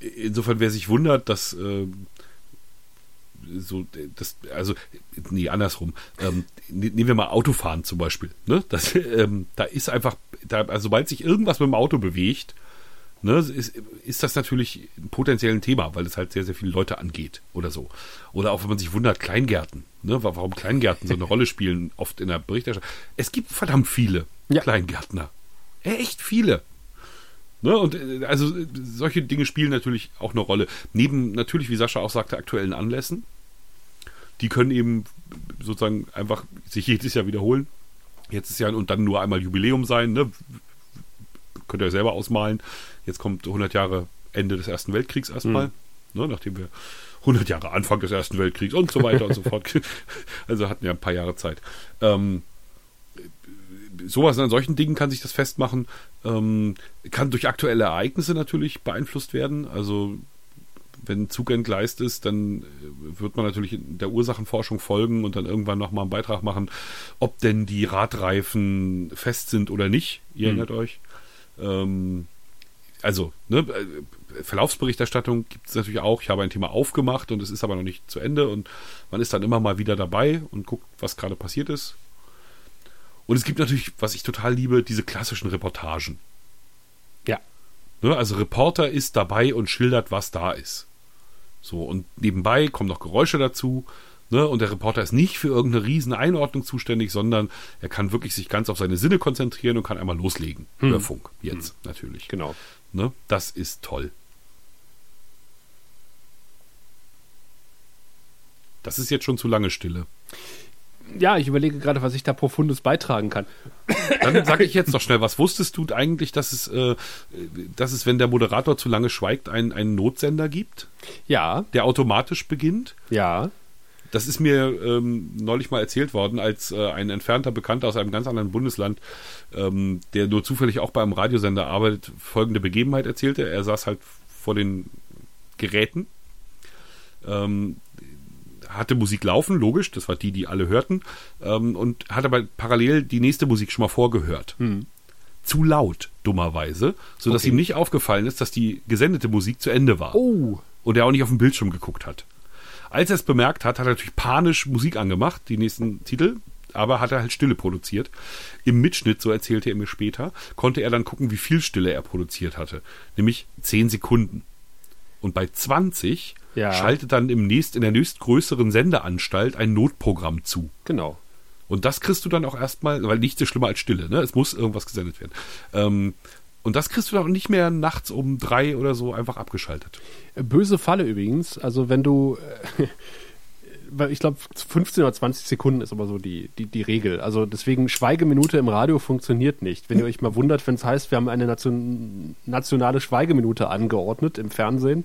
insofern, wer sich wundert, dass äh, so das also nee andersrum. Ähm, ne- nehmen wir mal Autofahren zum Beispiel ne? Das ähm, da ist einfach da also sobald sich irgendwas mit dem Auto bewegt ne ist, ist das natürlich potenziell ein Thema weil es halt sehr sehr viele Leute angeht oder so. Oder auch wenn man sich wundert Kleingärten ne? Wa- warum Kleingärten so eine Rolle spielen oft in der Berichterstattung. Es gibt verdammt viele Ja. Kleingärtner. Echt viele Ne, und äh, also äh, solche Dinge spielen natürlich auch eine Rolle. Neben natürlich, wie Sascha auch sagte, aktuellen Anlässen. die können eben sozusagen einfach sich jedes Jahr wiederholen. Jetzt ist ja und dann nur einmal Jubiläum sein, ne? Könnt ihr selber ausmalen. Jetzt kommt 100 Jahre Ende des Ersten Weltkriegs erstmal, mhm. ne? nachdem wir 100 Jahre Anfang des Ersten Weltkriegs und so weiter und so fort. Also hatten ja ein paar Jahre Zeit. Ähm, sowas an solchen Dingen kann sich das festmachen. Ähm, kann durch aktuelle Ereignisse natürlich beeinflusst werden. Also wenn ein Zug entgleist ist, dann äh, wird man natürlich in der Ursachenforschung folgen und dann irgendwann nochmal einen Beitrag machen, ob denn die Radreifen fest sind oder nicht. Ihr hm. erinnert euch. Ähm, also, ne, äh, Verlaufsberichterstattung gibt es natürlich auch. Ich habe ein Thema aufgemacht und es ist aber noch nicht zu Ende und man ist dann immer mal wieder dabei und guckt, was gerade passiert ist. Und es gibt natürlich, was ich total liebe, diese klassischen Reportagen. Ja. Ne, also Reporter ist dabei und schildert, was da ist. So, und nebenbei kommen noch Geräusche dazu. Ne, und der Reporter ist nicht für irgendeine riesen Einordnung zuständig, sondern er kann wirklich sich ganz auf seine Sinne konzentrieren und kann einmal loslegen. Hm. Über Funk. Jetzt hm. natürlich. Genau. Ne, das ist toll. Das ist jetzt schon zu lange Stille ja, ich überlege gerade, was ich da profundes beitragen kann. Dann sage ich jetzt noch schnell, was wusstest du eigentlich, dass es, äh, dass es, wenn der Moderator zu lange schweigt, einen, einen Notsender gibt? Ja. Der automatisch beginnt? Ja. Das ist mir ähm, neulich mal erzählt worden, als äh, ein entfernter Bekannter aus einem ganz anderen Bundesland, ähm, der nur zufällig auch beim Radiosender arbeitet, folgende Begebenheit erzählte. Er saß halt vor den Geräten. Ähm, hatte Musik laufen, logisch, das war die, die alle hörten, ähm, und hat aber parallel die nächste Musik schon mal vorgehört. Hm. Zu laut, dummerweise, sodass okay. ihm nicht aufgefallen ist, dass die gesendete Musik zu Ende war. Oh. Und er auch nicht auf den Bildschirm geguckt hat. Als er es bemerkt hat, hat er natürlich panisch Musik angemacht, die nächsten Titel, aber hat er halt Stille produziert. Im Mitschnitt, so erzählte er mir später, konnte er dann gucken, wie viel Stille er produziert hatte. Nämlich 10 Sekunden. Und bei 20 ja. schaltet dann im nächst, in der nächstgrößeren Sendeanstalt ein Notprogramm zu. Genau. Und das kriegst du dann auch erstmal, weil nichts ist schlimmer als Stille, ne? Es muss irgendwas gesendet werden. Ähm, und das kriegst du dann auch nicht mehr nachts um drei oder so einfach abgeschaltet. Böse Falle übrigens. Also wenn du, äh, ich glaube 15 oder 20 Sekunden ist aber so die, die, die Regel. Also deswegen Schweigeminute im Radio funktioniert nicht. Wenn ihr euch mal wundert, wenn es heißt, wir haben eine Nation, nationale Schweigeminute angeordnet im Fernsehen,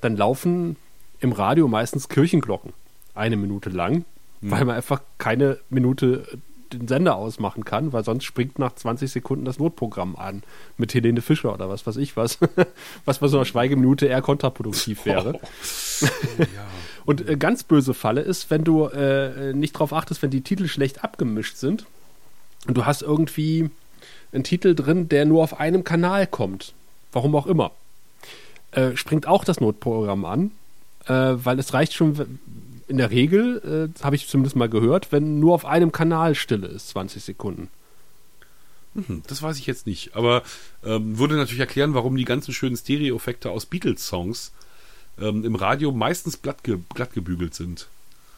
dann laufen im Radio meistens Kirchenglocken. Eine Minute lang, mhm. weil man einfach keine Minute den Sender ausmachen kann, weil sonst springt nach 20 Sekunden das Notprogramm an mit Helene Fischer oder was weiß ich was, was bei so einer Schweigeminute eher kontraproduktiv wäre. Oh. ja. Und äh, ganz böse Falle ist, wenn du äh, nicht darauf achtest, wenn die Titel schlecht abgemischt sind und du hast irgendwie einen Titel drin, der nur auf einem Kanal kommt, warum auch immer, äh, springt auch das Notprogramm an äh, weil es reicht schon in der Regel, äh, habe ich zumindest mal gehört, wenn nur auf einem Kanal Stille ist, 20 Sekunden. Mhm, das weiß ich jetzt nicht, aber ähm, würde natürlich erklären, warum die ganzen schönen Stereo-Effekte aus Beatles-Songs ähm, im Radio meistens glatt, ge glatt gebügelt sind.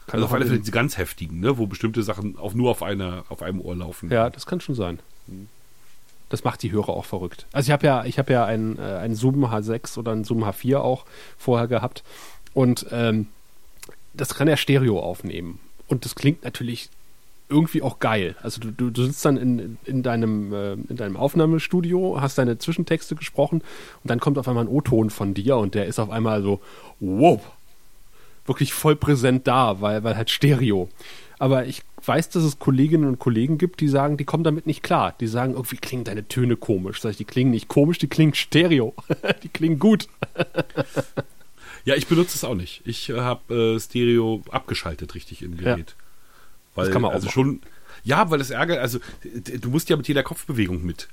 Kann also auf alle Fälle die ganz heftigen, ne, wo bestimmte Sachen auch nur auf, einer, auf einem Ohr laufen. Ja, das kann schon sein. Das macht die Hörer auch verrückt. Also ich habe ja, ich habe ja einen, äh, einen Zoom H6 oder einen Zoom H4 auch vorher gehabt und ähm, das kann er Stereo aufnehmen. Und das klingt natürlich irgendwie auch geil. Also du, du, du sitzt dann in, in, deinem, äh, in deinem Aufnahmestudio, hast deine Zwischentexte gesprochen und dann kommt auf einmal ein O-Ton von dir und der ist auf einmal so, wow, wirklich voll präsent da, weil, weil halt Stereo. Aber ich weiß, dass es Kolleginnen und Kollegen gibt, die sagen, die kommen damit nicht klar. Die sagen, irgendwie klingen deine Töne komisch. Sag ich, die klingen nicht komisch, die klingen Stereo. die klingen gut. Ja, ich benutze es auch nicht. Ich äh, habe äh, Stereo abgeschaltet richtig im Gerät. Ja. Weil, das kann man auch also schon. Ja, weil das ärgert, also du musst ja mit jeder Kopfbewegung mit.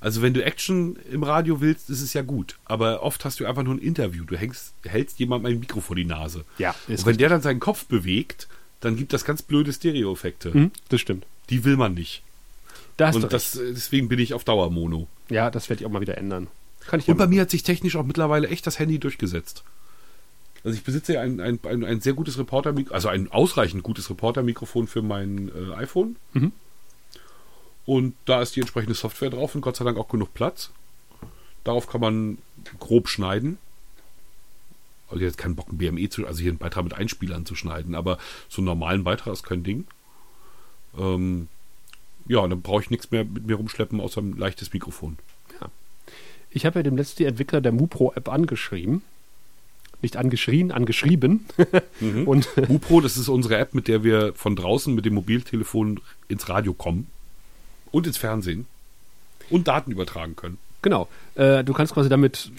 Also wenn du Action im Radio willst, ist es ja gut. Aber oft hast du einfach nur ein Interview. Du hängst, hältst jemandem ein Mikro vor die Nase. Ja. Und wenn richtig. der dann seinen Kopf bewegt, dann gibt das ganz blöde Stereo-Effekte. Mhm, das stimmt. Die will man nicht. Da Und das, deswegen bin ich auf Dauer Mono. Ja, das werde ich auch mal wieder ändern. Kann ich Und bei mir hat sich technisch auch mittlerweile echt das Handy durchgesetzt. Also ich besitze ja ein, ein, ein, ein sehr gutes Reporter, also ein ausreichend gutes Reporter-Mikrofon für mein äh, iPhone. Mhm. Und da ist die entsprechende Software drauf und Gott sei Dank auch genug Platz. Darauf kann man grob schneiden. Also jetzt keinen Bock, ein BME zu, also hier einen Beitrag mit Einspielern zu schneiden, aber so einen normalen Beitrag ist kein Ding. Ähm, ja, dann brauche ich nichts mehr mit mir rumschleppen, außer ein leichtes Mikrofon. Ich habe ja dem letzten Entwickler der MuPro-App angeschrieben. Nicht angeschrien, angeschrieben. Mhm. Und MuPro, das ist unsere App, mit der wir von draußen mit dem Mobiltelefon ins Radio kommen und ins Fernsehen und Daten übertragen können. genau, äh, du kannst quasi damit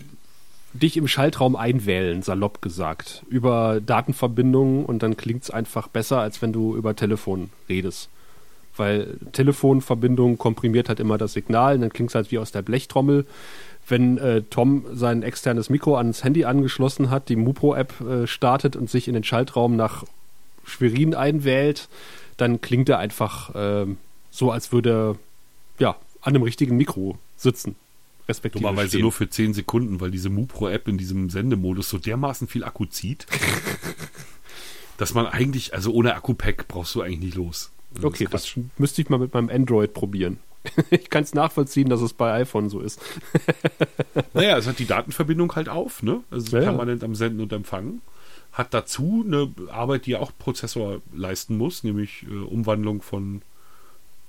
dich im Schaltraum einwählen, salopp gesagt, über Datenverbindungen und dann klingt es einfach besser, als wenn du über Telefon redest. Weil Telefonverbindung komprimiert halt immer das Signal und dann klingt es halt wie aus der Blechtrommel. Wenn äh, Tom sein externes Mikro ans Handy angeschlossen hat, die MuPro-App äh, startet und sich in den Schaltraum nach Schwerin einwählt, dann klingt er einfach ähm, so, als würde er ja, an einem richtigen Mikro sitzen. Respektive Dummerweise stehen. nur für 10 Sekunden, weil diese MuPro-App in diesem Sendemodus so dermaßen viel Akku zieht, dass man eigentlich, also ohne Akku-Pack brauchst du eigentlich nicht los. Also Okay, das müsste ich mal mit meinem Android probieren. ich kann es nachvollziehen, dass es bei iPhone so ist. Naja, es hat die Datenverbindung halt auf, ne? Also Ja, ja. permanent am Senden und Empfangen. Hat dazu eine Arbeit, die ja auch Prozessor leisten muss, nämlich äh, Umwandlung von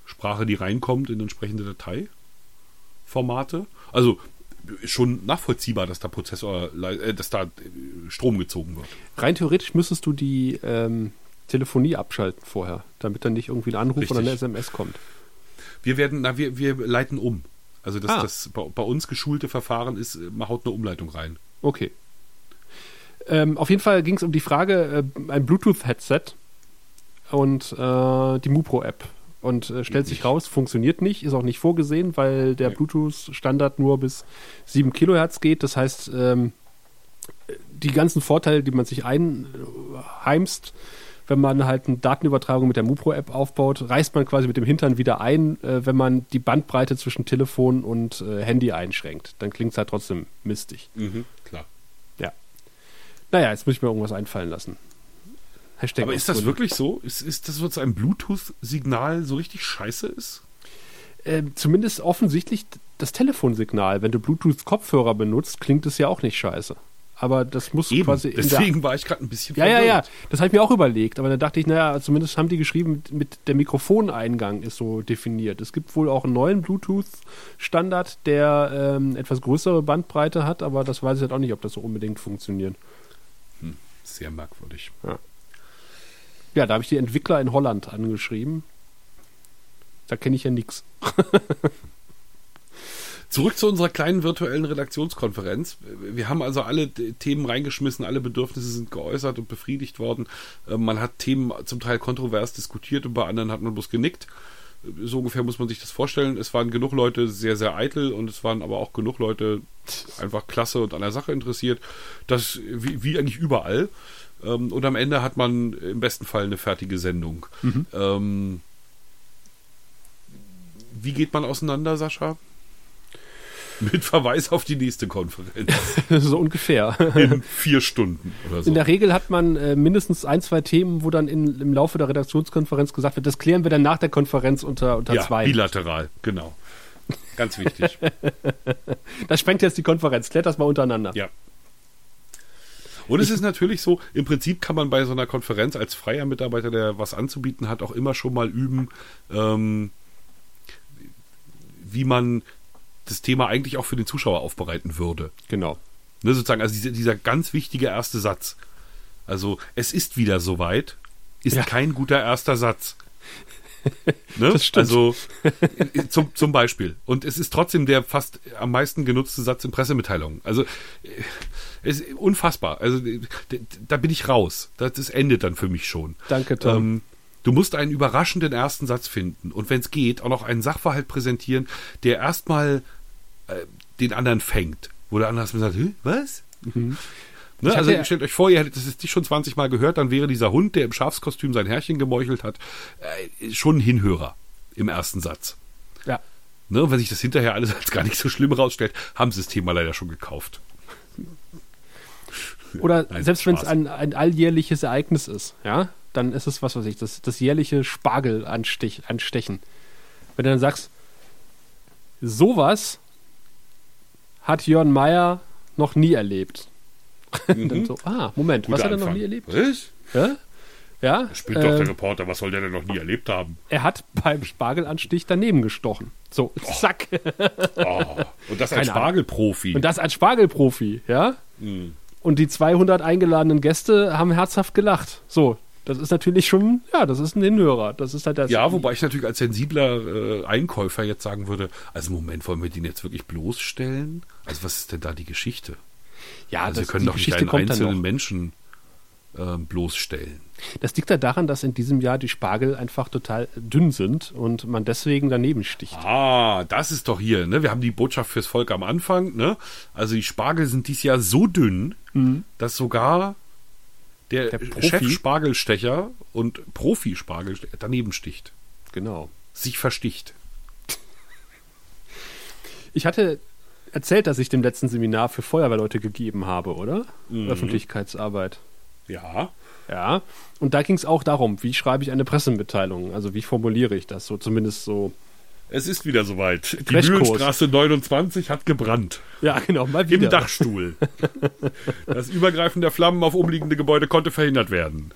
Sprache, die reinkommt in entsprechende Dateiformate. Also ist schon nachvollziehbar, dass da Prozessor, äh, dass da äh, Strom gezogen wird. Rein theoretisch müsstest du die ähm, Telefonie abschalten vorher, damit dann nicht irgendwie ein Anruf Richtig. oder eine SMS kommt. Wir werden, na, wir, wir leiten um. Also das, Ah. das bei, bei uns geschulte Verfahren ist, äh, man haut eine Umleitung rein. Okay. Ähm, auf jeden Fall ging es um die Frage, äh, ein Bluetooth-Headset und äh, die MuPro-App. Und äh, stellt sich raus, funktioniert nicht, ist auch nicht vorgesehen, weil der Nee. Bluetooth-Standard nur bis 7 Kilohertz geht. Das heißt, ähm, die ganzen Vorteile, die man sich einheimst, wenn man halt eine Datenübertragung mit der MuPro-App aufbaut, reißt man quasi mit dem Hintern wieder ein, äh, wenn man die Bandbreite zwischen Telefon und äh, Handy einschränkt. Dann klingt es halt trotzdem mistig. Klar. Ja. Naja, jetzt muss ich mir irgendwas einfallen lassen. Hashtag Aber ist das wirklich so? Ist, ist das so ein Bluetooth-Signal so richtig scheiße ist? Ähm, zumindest offensichtlich das Telefonsignal. Wenn du Bluetooth-Kopfhörer benutzt, klingt es ja auch nicht scheiße. Aber das muss Eben. quasi Deswegen war ich gerade ein bisschen Ja, ja, ja. verwirrt. Das habe ich mir auch überlegt. Aber dann dachte ich, naja, zumindest haben die geschrieben, mit, mit der Mikrofoneingang ist so definiert. Es gibt wohl auch einen neuen Bluetooth-Standard, der ähm, etwas größere Bandbreite hat, aber das weiß ich halt auch nicht, ob das so unbedingt funktioniert. Sehr merkwürdig. Ja, da habe ich die Entwickler in Holland angeschrieben. Da kenne ich ja nichts. Zurück zu unserer kleinen virtuellen Redaktionskonferenz. Wir haben also alle Themen reingeschmissen, alle Bedürfnisse sind geäußert und befriedigt worden. Äh, Man hat Themen zum Teil kontrovers diskutiert und bei anderen hat man bloß genickt. So ungefähr muss man sich das vorstellen. Es waren genug Leute sehr, sehr eitel und es waren aber auch genug Leute einfach klasse und an der Sache interessiert. Das wie, wie eigentlich überall. Ähm, Und am Ende hat man im besten Fall eine fertige Sendung. Ähm, wie geht man auseinander, Sascha? Mit Verweis auf die nächste Konferenz. so ungefähr. In vier Stunden oder so. In der Regel hat man äh, mindestens ein, zwei Themen, wo dann in, im Laufe der Redaktionskonferenz gesagt wird, das klären wir dann nach der Konferenz unter, unter ja, zwei. bilateral, genau. Ganz wichtig. Das sprengt jetzt die Konferenz. Klärt das mal untereinander. ja. Und es ist natürlich so, im Prinzip kann man bei so einer Konferenz als freier Mitarbeiter, der was anzubieten hat, auch immer schon mal üben, ähm, wie man das Thema eigentlich auch für den Zuschauer aufbereiten würde. Genau. Ne, sozusagen, also dieser, dieser ganz wichtige erste Satz. Also, es ist wieder soweit, ist Ja. kein guter erster Satz. Ne? Das stimmt. Also, äh, zum, zum Beispiel. Und es ist trotzdem der fast am meisten genutzte Satz in Pressemitteilungen. Also, äh, es ist unfassbar. Also, äh, da bin ich raus. Das, das endet dann für mich schon. Danke, Tom. Ähm, du musst einen überraschenden ersten Satz finden und wenn es geht, auch noch einen Sachverhalt präsentieren, der erstmal äh, den anderen fängt. Wo der andere sagt, "Hä, was? Ne, hatte also ja- stellt euch vor, ihr hättet das nicht schon 20 Mal gehört, dann wäre dieser Hund, der im Schafskostüm sein Herrchen gemeuchelt hat, äh, schon ein Hinhörer im ersten Satz. Ja. Ne, und wenn sich das hinterher alles als gar nicht so schlimm rausstellt, haben sie das Thema leider schon gekauft. Oder Nein, selbst wenn es ein, ein alljährliches Ereignis ist, ja, dann ist es, was weiß ich, das, das jährliche Spargel anstich, anstechen. Wenn du dann sagst, sowas hat Jörn Meyer noch nie erlebt. Mhm. so, ah, Moment, Guter was hat er noch Anfang. nie erlebt? Was? Ja? Ja, Spielt doch äh, der Reporter, was soll der denn noch nie erlebt haben? er hat beim Spargelanstich daneben gestochen. So, zack. Oh. Und das als. Spargelprofi. Und das als Spargelprofi, ja? Hm. Und die 200 eingeladenen Gäste haben herzhaft gelacht. So, das ist natürlich schon, ja, das ist ein Hinhörer. Das ist halt das. Ja, wobei ich natürlich als sensibler äh, Einkäufer jetzt sagen würde, also Moment, wollen wir den jetzt wirklich bloßstellen? Also was ist denn da die Geschichte? ja Also wir das, können die doch nicht einen einzelnen. Menschen ähm, bloßstellen. Das liegt ja daran, dass in diesem Jahr die Spargel einfach total dünn sind und man deswegen daneben sticht. Ah, das ist doch hier, ne? Wir haben die Botschaft fürs Volk am Anfang, ne? Also die Spargel sind dieses Jahr so dünn, dass sogar der. Der? Chef-Spargelstecher und Profi-Spargelstecher daneben sticht. Genau. Sich versticht. Ich hatte erzählt, dass ich dem letzten Seminar für Feuerwehrleute gegeben habe, oder? Mhm. Öffentlichkeitsarbeit. Ja. Ja. Und da ging es auch darum, wie schreibe ich eine Pressemitteilung? Also wie formuliere ich das? So zumindest so. Es ist wieder soweit. Die. Mühlenstraße 29 hat gebrannt. Ja, genau, mal Im wieder. Dachstuhl. Das Übergreifen der Flammen auf umliegende Gebäude konnte verhindert werden.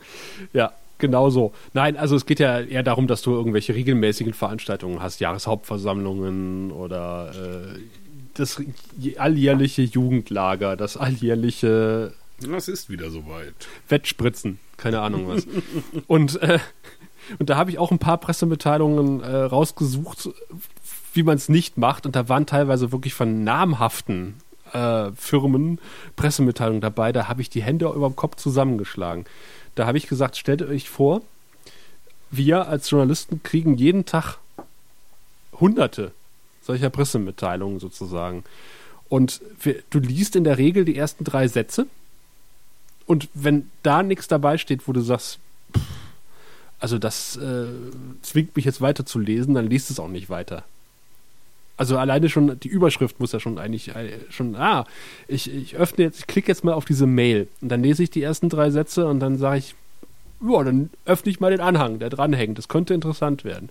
Ja, genau so. Nein, also es geht ja eher darum, dass du irgendwelche regelmäßigen Veranstaltungen hast, Jahreshauptversammlungen oder äh, das alljährliche Jugendlager, das alljährliche Das ist wieder soweit. Wettspritzen, keine Ahnung was. und, äh, und da habe ich auch ein paar Pressemitteilungen äh, rausgesucht, wie man es nicht macht. Und da waren teilweise wirklich von namhaften äh, Firmen Pressemitteilungen dabei. Da habe ich die Hände über dem Kopf zusammengeschlagen. Da habe ich gesagt, stellt euch vor, wir als Journalisten kriegen jeden Tag hunderte solcher Pressemitteilungen sozusagen. Und wir, du liest in der Regel die ersten drei Sätze. Und wenn da nichts dabei steht, wo du sagst, pff, also das äh, zwingt mich jetzt weiter zu lesen, dann liest es auch nicht weiter. Also alleine schon die Überschrift muss ja schon eigentlich äh, schon, ah, ich, ich öffne jetzt, ich klicke jetzt mal auf diese Mail und dann lese ich die ersten drei Sätze und dann sage ich, ja, dann öffne ich mal den Anhang, der dranhängt. Das könnte interessant werden.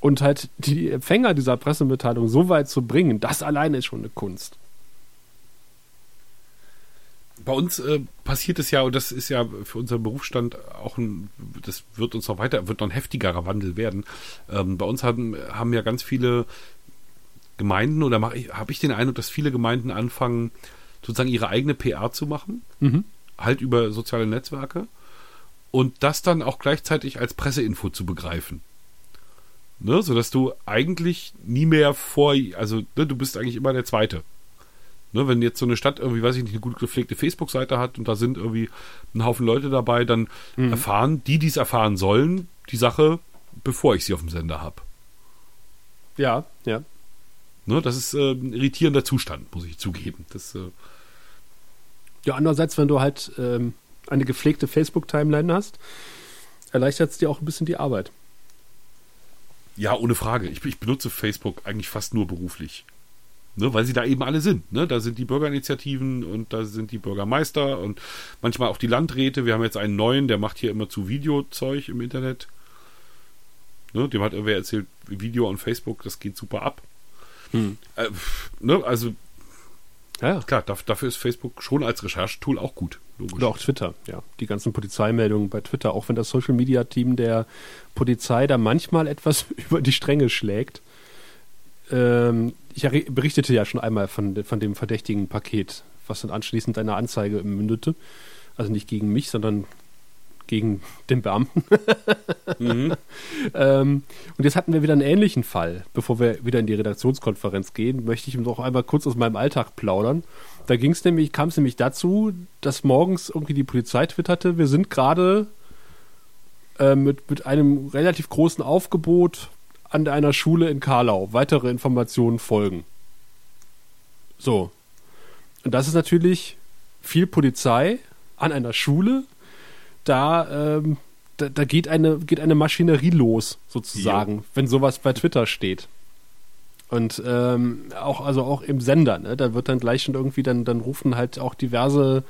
Und halt die Empfänger dieser Pressemitteilung so weit zu bringen, das alleine ist schon eine Kunst. Bei uns äh, passiert es ja, und das ist ja für unseren Berufsstand auch ein, das wird uns noch weiter, wird noch ein heftigerer Wandel werden. Ähm, bei uns haben, haben ja ganz viele Gemeinden oder habe ich den Eindruck, dass viele Gemeinden anfangen, sozusagen ihre eigene PR zu machen, Mhm. halt über soziale Netzwerke und das dann auch gleichzeitig als Presseinfo zu begreifen. Ne, sodass du eigentlich nie mehr vor, also ne, du bist eigentlich immer der Zweite. Ne, wenn jetzt so eine Stadt irgendwie, weiß ich nicht, eine gut gepflegte Facebook-Seite hat und da sind irgendwie ein Haufen Leute dabei, dann erfahren die, die es erfahren sollen, die Sache, bevor ich sie auf dem Sender habe. Ja, ja. Ne, das ist äh, ein irritierender Zustand, muss ich zugeben. Das, äh, Ja, andererseits, wenn du halt ähm, eine gepflegte Facebook-Timeline hast, erleichtert es dir auch ein bisschen die Arbeit. ja, ohne Frage. Ich, ich benutze Facebook eigentlich fast nur beruflich. Ne, weil sie da eben alle sind. Ne? Da sind die Bürgerinitiativen und da sind die Bürgermeister und manchmal auch die Landräte. Wir haben jetzt einen neuen, der macht hier immer zu Videozeug im Internet. Ne? Dem hat irgendwer erzählt, Video und Facebook, das geht super ab. Hm. Äh, ne? Also Ja, klar, daf- dafür ist Facebook schon als Recherchetool auch gut. Logisch. Oder auch Twitter, ja. Die ganzen Polizeimeldungen bei Twitter, auch wenn das Social Media Team der Polizei da manchmal etwas über die Stränge schlägt. Ähm, ich berichtete ja schon einmal von, von dem verdächtigen Paket, was dann anschließend eine Anzeige mündete. Also nicht gegen mich, sondern gegen den Beamten. Mhm. Ähm, und jetzt hatten wir wieder einen ähnlichen Fall. Bevor wir wieder in die Redaktionskonferenz gehen, möchte ich noch einmal kurz aus meinem Alltag plaudern. Da ging es nämlich, kam es nämlich dazu, dass morgens irgendwie die Polizei twitterte, wir sind gerade äh, mit, mit einem relativ großen Aufgebot an einer Schule in Karlau. Weitere Informationen folgen. So. Und das ist natürlich viel Polizei an einer Schule. Da, ähm, da, da geht, eine, geht eine Maschinerie los, sozusagen, wenn sowas bei Twitter steht. Und ähm, auch, also auch im Sender, ne? Da wird dann gleich schon irgendwie, dann, dann rufen halt auch diverse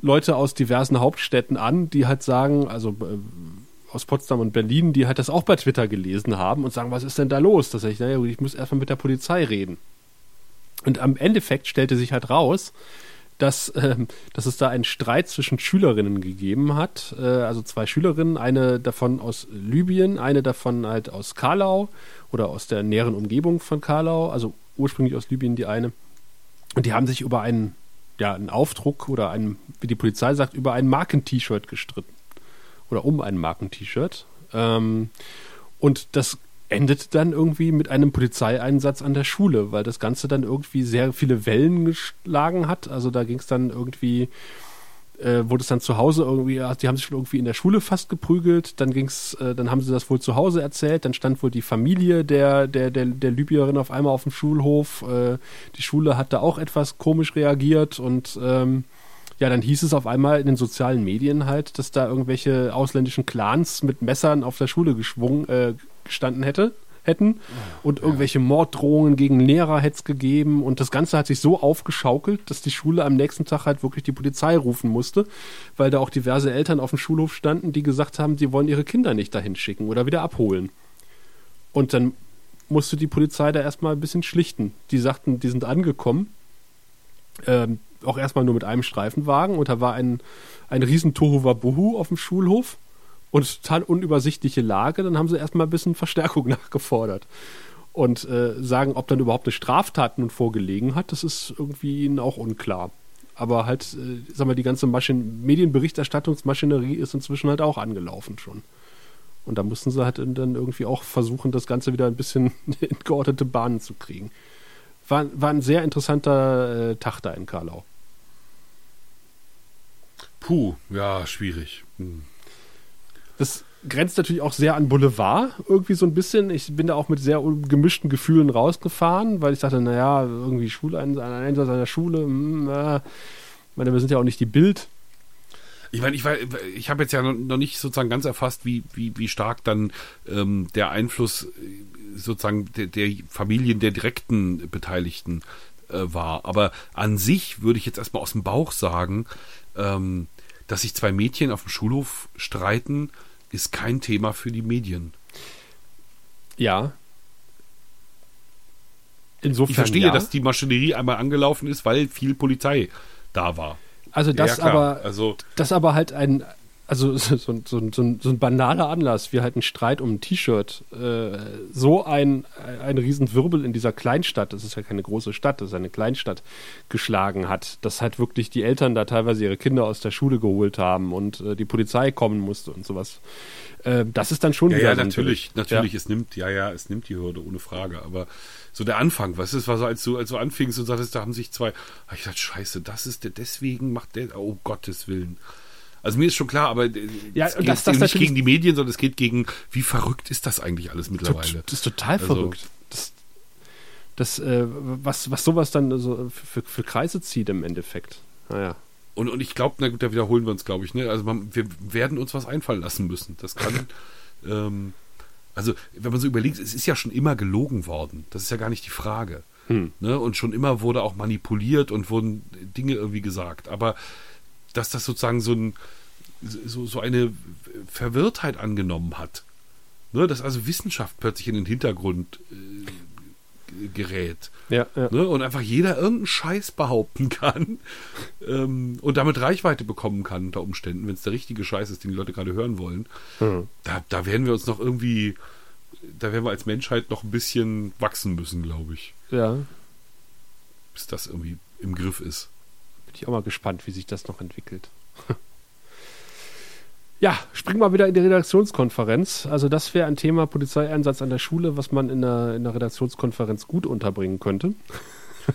Leute aus diversen Hauptstädten an, die halt sagen, also äh, aus Potsdam und Berlin, die halt das auch bei Twitter gelesen haben und sagen, was ist denn da los? Da sag ich, naja, ich muss erstmal mit der Polizei reden. Und am Endeffekt stellte sich halt raus, dass, ähm, dass es da einen Streit zwischen Schülerinnen gegeben hat. Äh, also zwei Schülerinnen, eine davon aus Libyen, eine davon halt aus Karlau oder aus der näheren Umgebung von Karlau, also ursprünglich aus Libyen die eine. Und die haben sich über einen, ja, einen Aufdruck oder einen, wie die Polizei sagt, über ein Marken-T-Shirt gestritten. Oder um ein Marken-T-Shirt. Ähm, und das endet dann irgendwie mit einem Polizeieinsatz an der Schule, weil das Ganze dann irgendwie sehr viele Wellen geschlagen hat. Also da ging es dann irgendwie, äh, wurde es dann zu Hause irgendwie, die haben sich irgendwie in der Schule fast geprügelt, dann ging's, äh, dann haben sie das wohl zu Hause erzählt, dann stand wohl die Familie der, der, der, der Libyerin auf einmal auf dem Schulhof. Äh, die Schule hat da auch etwas komisch reagiert und ähm, ja, dann hieß es auf einmal in den sozialen Medien halt, dass da irgendwelche ausländischen Clans mit Messern auf der Schule geschwungen, äh, gestanden hätte, hätten und irgendwelche Morddrohungen gegen Lehrer hätte es gegeben und das Ganze hat sich so aufgeschaukelt, dass die Schule am nächsten Tag halt wirklich die Polizei rufen musste, weil da auch diverse Eltern auf dem Schulhof standen, die gesagt haben, sie wollen ihre Kinder nicht dahin schicken oder wieder abholen. Und dann musste die Polizei da erstmal ein bisschen schlichten. Die sagten, die sind angekommen, ähm, auch erstmal nur mit einem Streifenwagen und da war ein, ein riesen Tohuwabohu auf dem Schulhof und total unübersichtliche Lage, dann haben sie erstmal ein bisschen Verstärkung nachgefordert. Und äh, sagen, ob dann überhaupt eine Straftat nun vorgelegen hat, das ist irgendwie ihnen auch unklar. Aber halt, äh, sag mal, die ganze Maschin Medienberichterstattungsmaschinerie ist inzwischen halt auch angelaufen schon. Und da mussten sie halt dann irgendwie auch versuchen, das Ganze wieder ein bisschen in geordnete Bahnen zu kriegen. War, war ein sehr interessanter äh, Tag da in Karlau. Puh, ja, schwierig. Hm. Das grenzt natürlich auch sehr an Boulevard, irgendwie so ein bisschen. Ich bin da auch mit sehr gemischten Gefühlen rausgefahren, weil ich dachte, naja, irgendwie Schuleinsatz ein Einsatz an der Schule, mh, äh, meine, wir sind ja auch nicht die Bild. Ich meine, ich, ich habe jetzt ja noch nicht sozusagen ganz erfasst, wie, wie, wie stark dann ähm, der Einfluss äh, sozusagen der, der, Familien der direkten Beteiligten äh, war. Aber an sich würde ich jetzt erstmal aus dem Bauch sagen, ähm, dass sich zwei Mädchen auf dem Schulhof streiten, ist kein Thema für die Medien. Ja. Insofern. Ich verstehe, ja. dass die Maschinerie einmal angelaufen ist, weil viel Polizei da war. Also das Ja, aber, also, das aber halt ein, also so, so, so, so, ein, banaler Anlass, wie halt ein Streit um ein T-Shirt, äh, so ein, ein Riesenwirbel in dieser Kleinstadt, das ist ja keine große Stadt, das ist eine Kleinstadt, geschlagen hat, dass halt wirklich die Eltern da teilweise ihre Kinder aus der Schule geholt haben und äh, die Polizei kommen musste und sowas. Äh, das ist dann schon ja, wieder ja, so natürlich, Bericht. natürlich, es nimmt, ja, ja, es nimmt die Hürde, ohne Frage, aber so der Anfang, was ist, was als du, als du anfingst und sagtest, da haben sich zwei, hab ich dachte, scheiße, das ist der, deswegen macht der, oh Gottes Willen. Also mir ist schon klar, aber äh, Ja, es geht das- das nicht gegen die Medien, sondern es geht gegen, wie verrückt ist das eigentlich alles mittlerweile? Das ist total Also- verrückt. Das, das äh, was, was sowas dann so für, für Kreise zieht im Endeffekt. Naja. Und, und ich glaube, na gut, da wiederholen wir uns, glaube ich. Ne? Also man, wir werden uns was einfallen lassen müssen. Das kann, ähm, also wenn man so überlegt, es ist ja schon immer gelogen worden. Das ist ja gar nicht die Frage. Hm. Ne? Und schon immer wurde auch manipuliert und wurden Dinge irgendwie gesagt. Aber dass das sozusagen so, ein, so, so eine Verwirrtheit angenommen hat, ne? dass also Wissenschaft plötzlich in den Hintergrund äh, gerät. Ja, ja. Ne? Und einfach jeder irgendeinen Scheiß behaupten kann ähm, und damit Reichweite bekommen kann unter Umständen, wenn es der richtige Scheiß ist, den die Leute gerade hören wollen. Hm. Da, da werden wir uns noch irgendwie, da werden wir als Menschheit noch ein bisschen wachsen müssen, glaube ich, ja. bis das irgendwie im Griff ist. Bin ich auch mal gespannt, wie sich das noch entwickelt. Ja, springen wir wieder in die Redaktionskonferenz. Also das wäre ein Thema Polizeieinsatz an der Schule, was man in der, in der Redaktionskonferenz gut unterbringen könnte.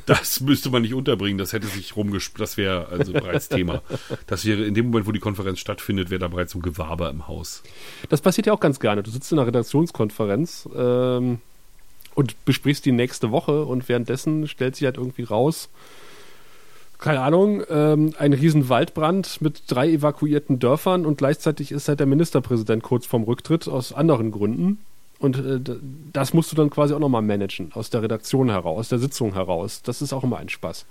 Das müsste man nicht unterbringen, das hätte sich rumgesp... Das wäre also bereits Thema. Das wäre in dem Moment, wo die Konferenz stattfindet, wäre da bereits so ein Gewaber im Haus. Das passiert ja auch ganz gerne. Du sitzt in einer Redaktionskonferenz ähm, und besprichst die nächste Woche und währenddessen stellt sich halt irgendwie raus, keine Ahnung, ähm, ein riesen Waldbrand mit drei evakuierten Dörfern und gleichzeitig ist halt der Ministerpräsident kurz vorm Rücktritt aus anderen Gründen. Und äh, das musst du dann quasi auch nochmal managen, aus der Redaktion heraus, aus der Sitzung heraus. Das ist auch immer ein Spaß.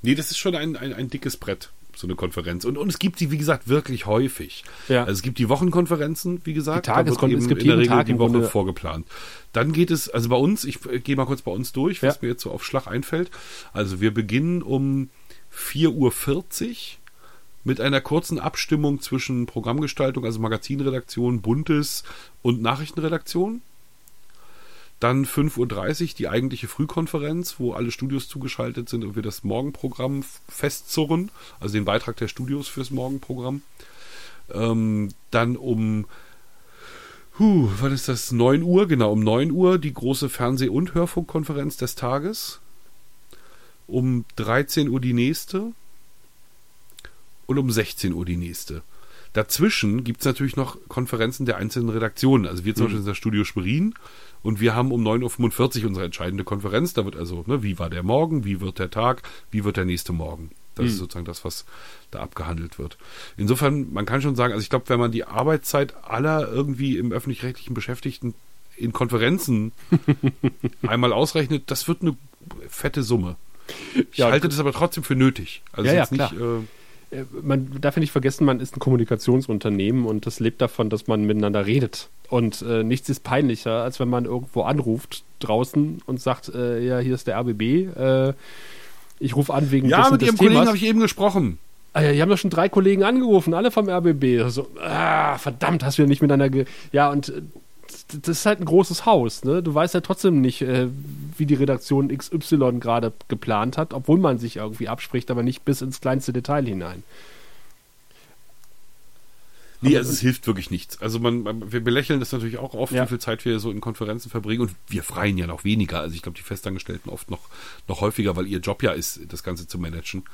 Nee, das ist schon ein, ein, ein dickes Brett. So eine Konferenz. Und, und es gibt sie, wie gesagt, wirklich häufig. Ja. Also es gibt die Wochenkonferenzen, wie gesagt. Die Tageskon- da wird es gibt in der Regel Tag die Woche Grunde- vorgeplant. Dann geht es, also bei uns, ich äh, gehe mal kurz bei uns durch, was Ja. mir jetzt so auf Schlag einfällt. Also wir beginnen um 4.40 Uhr mit einer kurzen Abstimmung zwischen Programmgestaltung, also Magazinredaktion, Buntes und Nachrichtenredaktion. Dann 5.30 Uhr die eigentliche Frühkonferenz, wo alle Studios zugeschaltet sind und wir das Morgenprogramm festzurren, also den Beitrag der Studios fürs Morgenprogramm. Ähm, dann um, huh, was ist das? 9 Uhr, genau, um 9 Uhr die große Fernseh- und Hörfunkkonferenz des Tages. Um 13 Uhr die nächste. Und um 16 Uhr die nächste. Dazwischen gibt es natürlich noch Konferenzen der einzelnen Redaktionen. Also wir zum Beispiel sind das Studio Schwerin und wir haben um 9.45 Uhr unsere entscheidende Konferenz. Da wird also, ne, wie war der Morgen, wie wird der Tag, wie wird der nächste Morgen. Das ist sozusagen das, was da abgehandelt wird. Insofern, man kann schon sagen, also ich glaube, wenn man die Arbeitszeit aller irgendwie im öffentlich-rechtlichen Beschäftigten in Konferenzen einmal ausrechnet, das wird eine fette Summe. Ich Ja, halte das aber trotzdem für nötig. Also Ja, ja, jetzt nicht, klar. äh, Äh, Man darf ja nicht vergessen, man ist ein Kommunikationsunternehmen und das lebt davon, dass man miteinander redet. Und äh, nichts ist peinlicher, als wenn man irgendwo anruft draußen und sagt, äh, ja, hier ist der RBB, äh, ich rufe an wegen ja, des, mit des Ihrem Kollegen Themas. habe ich eben gesprochen. Ah ja, die haben doch schon drei Kollegen angerufen, alle vom RBB. So, ah, verdammt, hast du ja nicht miteinander ge Ja, und äh, das ist halt ein großes Haus, ne? Du weißt ja trotzdem nicht, äh, wie die Redaktion XY gerade geplant hat, obwohl man sich irgendwie abspricht, aber nicht bis ins kleinste Detail hinein. Nee, also es hilft wirklich nichts. Also man, man wir belächeln das natürlich auch oft, Ja. wie viel Zeit wir so in Konferenzen verbringen und wir freien ja noch weniger. Also ich glaube, die Festangestellten oft noch, noch häufiger, weil ihr Job ja ist, das Ganze zu managen.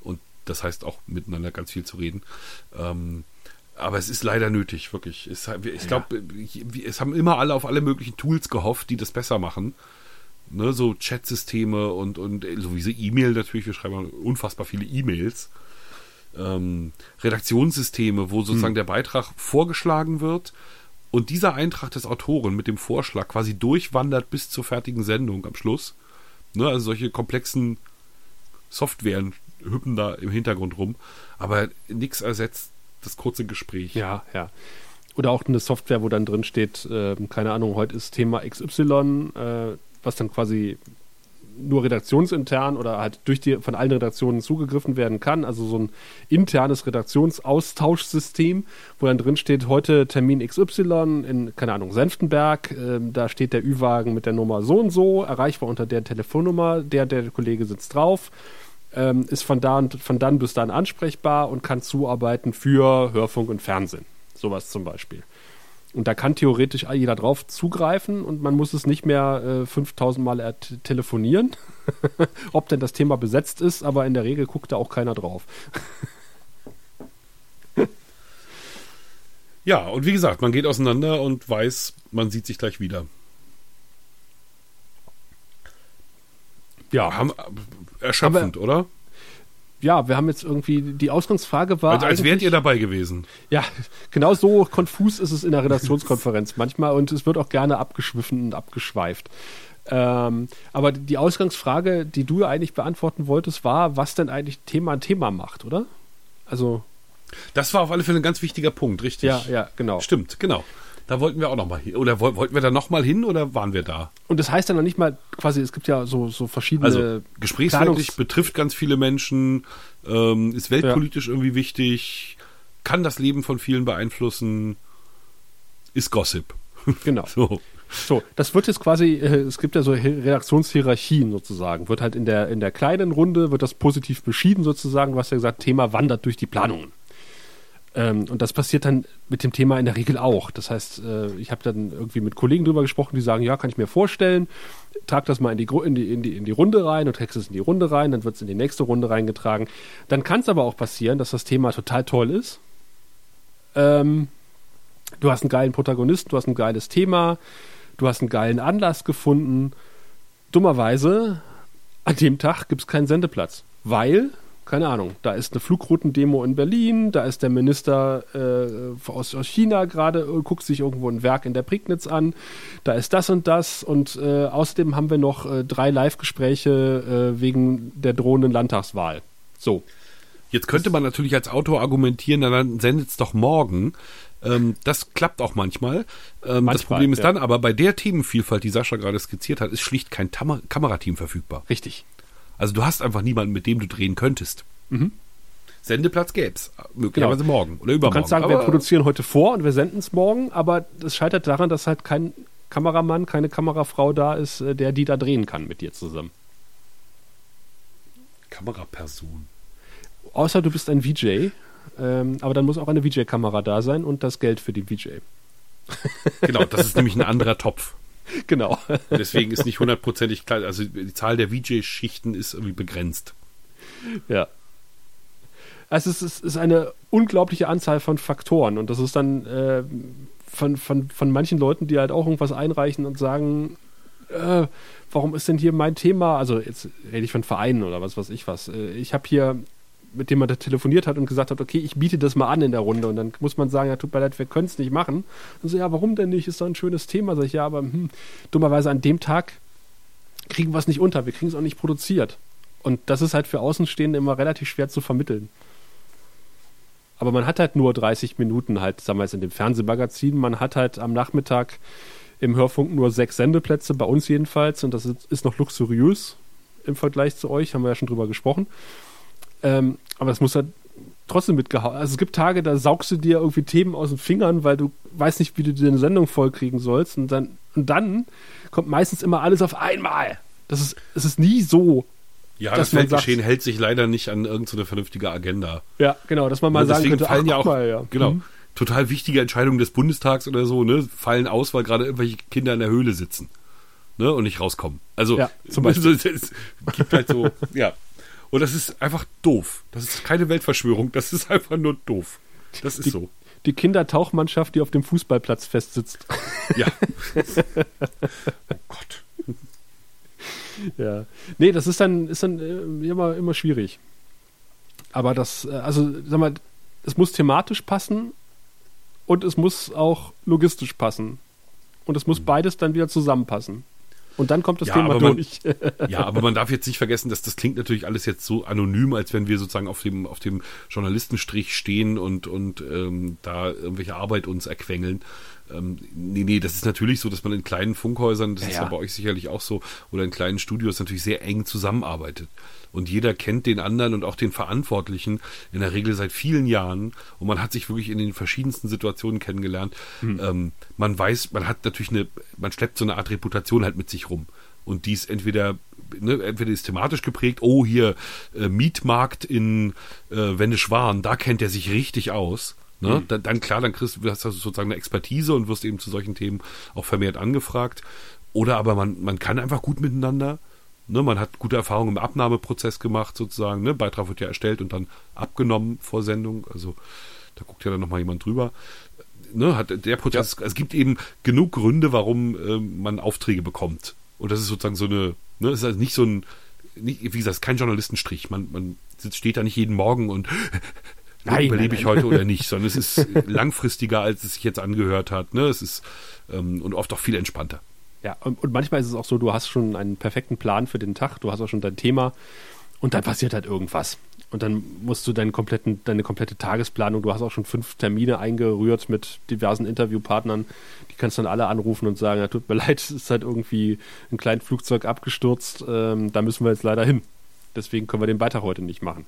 Und das heißt auch miteinander ganz viel zu reden. Ähm, aber es ist leider nötig, wirklich. Es, ich glaube, es haben immer alle auf alle möglichen Tools gehofft, die das besser machen. Ne, so Chatsysteme und, und sowieso E-Mail natürlich. Wir schreiben unfassbar viele E-Mails ähm, Redaktionssysteme, wo sozusagen der Beitrag vorgeschlagen wird und dieser Eintrag des Autoren mit dem Vorschlag quasi durchwandert bis zur fertigen Sendung am Schluss. Ne, also solche komplexen Softwaren hüppen da im Hintergrund rum, aber nichts ersetzt das kurze Gespräch. Ja, ja. Oder auch eine Software, wo dann drin steht, äh, keine Ahnung, heute ist Thema XY, äh, was dann quasi nur redaktionsintern oder halt durch die von allen Redaktionen zugegriffen werden kann. Also so ein internes Redaktionsaustauschsystem, wo dann drin steht, heute Termin XY in, keine Ahnung, Senftenberg. Ähm, da steht der Ü-Wagen mit der Nummer so und so, erreichbar unter der Telefonnummer, der, der Kollege sitzt drauf. Ähm, ist von da und von dann bis dann ansprechbar und kann zuarbeiten für Hörfunk und Fernsehen. Sowas zum Beispiel. Und da kann theoretisch jeder drauf zugreifen und man muss es nicht mehr äh, 5000 Mal er- telefonieren, ob denn das Thema besetzt ist, aber in der Regel guckt da auch keiner drauf. Ja, und wie gesagt, man geht auseinander und weiß, man sieht sich gleich wieder. Ja, Haben, erschöpfend, oder? ja, wir haben jetzt irgendwie, die Ausgangsfrage war. Also, als wärt ihr dabei gewesen. Ja, genau so konfus ist es in der Redaktionskonferenz manchmal und es wird auch gerne abgeschwiffen und abgeschweift. Ähm, aber die Ausgangsfrage, die du eigentlich beantworten wolltest, war, was denn eigentlich Thema ein Thema macht, oder? Also, Das war auf alle Fälle ein ganz wichtiger Punkt, richtig? ja, ja, genau. Stimmt, genau. Da wollten wir auch noch mal hin. Oder woll- wollten wir da noch mal hin oder waren wir da? Und das heißt dann noch nicht mal, quasi, es gibt ja so, so verschiedene. Also gesprächsfähig, Planungs- betrifft ganz viele Menschen, ähm, ist weltpolitisch irgendwie wichtig, kann das Leben von vielen beeinflussen, ist Gossip. Genau. So. So, das wird jetzt quasi, äh, es gibt ja so Hi- Redaktionshierarchien sozusagen. Wird halt in der, in der kleinen Runde, wird das positiv beschieden sozusagen, was ja gesagt, Thema wandert durch die Planungen. Ähm, und das passiert dann mit dem Thema in der Regel auch. Das heißt, äh, ich habe dann irgendwie mit Kollegen drüber gesprochen, die sagen, ja, kann ich mir vorstellen, trag das mal in die, in die, in die, in die Runde rein und trägst es in die Runde rein, dann wird es in die nächste Runde reingetragen. Dann kann es aber auch passieren, dass das Thema total toll ist. Ähm, du hast einen geilen Protagonisten, du hast ein geiles Thema, du hast einen geilen Anlass gefunden. Dummerweise, an dem Tag gibt es keinen Sendeplatz, weil, keine Ahnung, da ist eine Flugroutendemo in Berlin, da ist der Minister äh, aus, aus China gerade, äh, guckt sich irgendwo ein Werk in der Prignitz an, da ist das und das und äh, außerdem haben wir noch äh, drei Live-Gespräche äh, wegen der drohenden Landtagswahl. So. Jetzt könnte man natürlich als Autor argumentieren, na, dann sendet es doch morgen. Ähm, das klappt auch manchmal. Ähm, Manchmal, das Problem ist ja. dann aber bei der Themenvielfalt, die Sascha gerade skizziert hat, ist schlicht kein Tam Kamerateam verfügbar. Richtig. Also du hast einfach niemanden, mit dem du drehen könntest. Mhm. Sendeplatz gäb's. Möglicherweise morgen oder Du übermorgen. kannst sagen, wir produzieren heute vor und wir senden es morgen, aber das scheitert daran, dass halt kein Kameramann, keine Kamerafrau da ist, äh, der die da drehen kann mit dir zusammen. Kameraperson. Außer du bist ein VJ, ähm, aber dann muss auch eine VJ-Kamera da sein und das Geld für die VJ. Genau, das ist nämlich ein anderer Topf. Genau. Deswegen ist nicht hundertprozentig klar, also die Zahl der VJ-Schichten ist irgendwie begrenzt. Ja. Also es ist, ist eine unglaubliche Anzahl von Faktoren und das ist dann äh, von, von, von manchen Leuten, die halt auch irgendwas einreichen und sagen, äh, warum ist denn hier mein Thema, also jetzt rede ich von Vereinen oder was weiß ich was, äh, ich habe hier mit dem man da telefoniert hat und gesagt hat, okay, ich biete das mal an in der Runde und dann muss man sagen, ja, tut mir leid, wir können es nicht machen. Und so, ja, warum denn nicht? Ist doch ein schönes Thema. Sag ich, ja, aber hm, dummerweise an dem Tag kriegen wir es nicht unter, wir kriegen es auch nicht produziert. Und das ist halt für Außenstehende immer relativ schwer zu vermitteln. Aber man hat halt nur 30 Minuten halt, sagen wir jetzt in dem Fernsehmagazin, man hat halt am Nachmittag im Hörfunk nur sechs Sendeplätze, bei uns jedenfalls, und das ist, ist noch luxuriös im Vergleich zu euch, haben wir ja schon drüber gesprochen. Ähm, aber es muss halt trotzdem mitgehauen. Also es gibt Tage, da saugst du dir irgendwie Themen aus den Fingern, weil du weißt nicht, wie du dir eine Sendung vollkriegen sollst. Und dann, und dann kommt meistens immer alles auf einmal. Das ist, es ist nie so. Ja, das Weltgeschehen hält sich leider nicht an irgendeine vernünftige Agenda. Ja, genau, dass man mal Ne, sagen könnte, fallen ach, ja auch mal, ja. genau Mhm. total wichtige Entscheidungen des Bundestags oder so, ne, fallen aus, weil gerade irgendwelche Kinder in der Höhle sitzen, ne, und nicht rauskommen. Also Ja, zum also, es gibt halt so, ja. Und das ist einfach doof. Das ist keine Weltverschwörung, das ist einfach nur doof. Das ist Die- so. Die Kindertauchmannschaft, die auf dem Fußballplatz festsitzt. Ja. oh Gott. Ja. Nee, das ist dann, ist dann äh, immer, immer schwierig. Aber das, äh, also, sag mal, es muss thematisch passen und es muss auch logistisch passen. Und es muss beides dann wieder zusammenpassen. Und dann kommt das Ja, Thema aber man- durch. Ja, aber man darf jetzt nicht vergessen, dass das klingt natürlich alles jetzt so anonym, als wenn wir sozusagen auf dem, auf dem Journalistenstrich stehen und, und ähm, da irgendwelche Arbeit uns erquengeln. Ähm, nee, nee, das ist natürlich so, dass man in kleinen Funkhäusern, das Ja, ist ja. bei euch sicherlich auch so, oder in kleinen Studios natürlich sehr eng zusammenarbeitet. Und jeder kennt den anderen und auch den Verantwortlichen in der Regel seit vielen Jahren. Und man hat sich wirklich in den verschiedensten Situationen kennengelernt. Hm. Ähm, man weiß, man hat natürlich eine, man schleppt so eine Art Reputation halt mit sich rum. Und die ist entweder, ne, entweder ist thematisch geprägt, oh, hier äh, Mietmarkt in äh, Wendeschwan, da kennt er sich richtig aus. Ne? Dann, dann klar, dann kriegst du hast du sozusagen eine Expertise und wirst eben zu solchen Themen auch vermehrt angefragt. Oder aber man, man kann einfach gut miteinander. Ne, man hat gute Erfahrungen im Abnahmeprozess gemacht, sozusagen. Ne? Beitrag wird ja erstellt und dann abgenommen vor Sendung. Also da guckt ja dann nochmal jemand drüber. Ne, hat der Prozess, es gibt eben genug Gründe, warum ähm, man Aufträge bekommt. Und das ist sozusagen so eine, ne, es ist also nicht so ein, nicht, wie gesagt, kein Journalistenstrich. Man, man steht da nicht jeden Morgen und Nein, überlebe nein, ich heute oder nicht, sondern es ist langfristiger, als es sich jetzt angehört hat. Ne? Es ist ähm, und oft auch viel entspannter. Ja, und, und manchmal ist es auch so, du hast schon einen perfekten Plan für den Tag, du hast auch schon dein Thema und dann passiert halt irgendwas. Und dann musst du deinen kompletten, deine komplette Tagesplanung, du hast auch schon fünf Termine eingerührt mit diversen Interviewpartnern, die kannst dann alle anrufen und sagen, ja, tut mir leid, es ist halt irgendwie ein kleines Flugzeug abgestürzt, ähm, da müssen wir jetzt leider hin. Deswegen können wir den Beitrag heute nicht machen.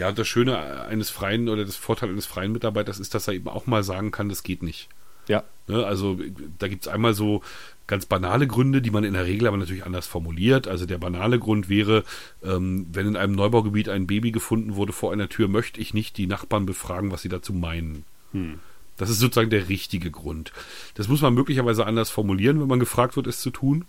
Ja, und das Schöne eines freien oder das Vorteil eines freien Mitarbeiters ist, dass er eben auch mal sagen kann, das geht nicht. Ja, Ne, also da gibt es einmal so ganz banale Gründe, die man in der Regel aber natürlich anders formuliert. Also der banale Grund wäre, ähm, wenn in einem Neubaugebiet ein Baby gefunden wurde vor einer Tür, möchte ich nicht die Nachbarn befragen, was sie dazu meinen. Das ist sozusagen der richtige Grund. Das muss man möglicherweise anders formulieren, wenn man gefragt wird, es zu tun.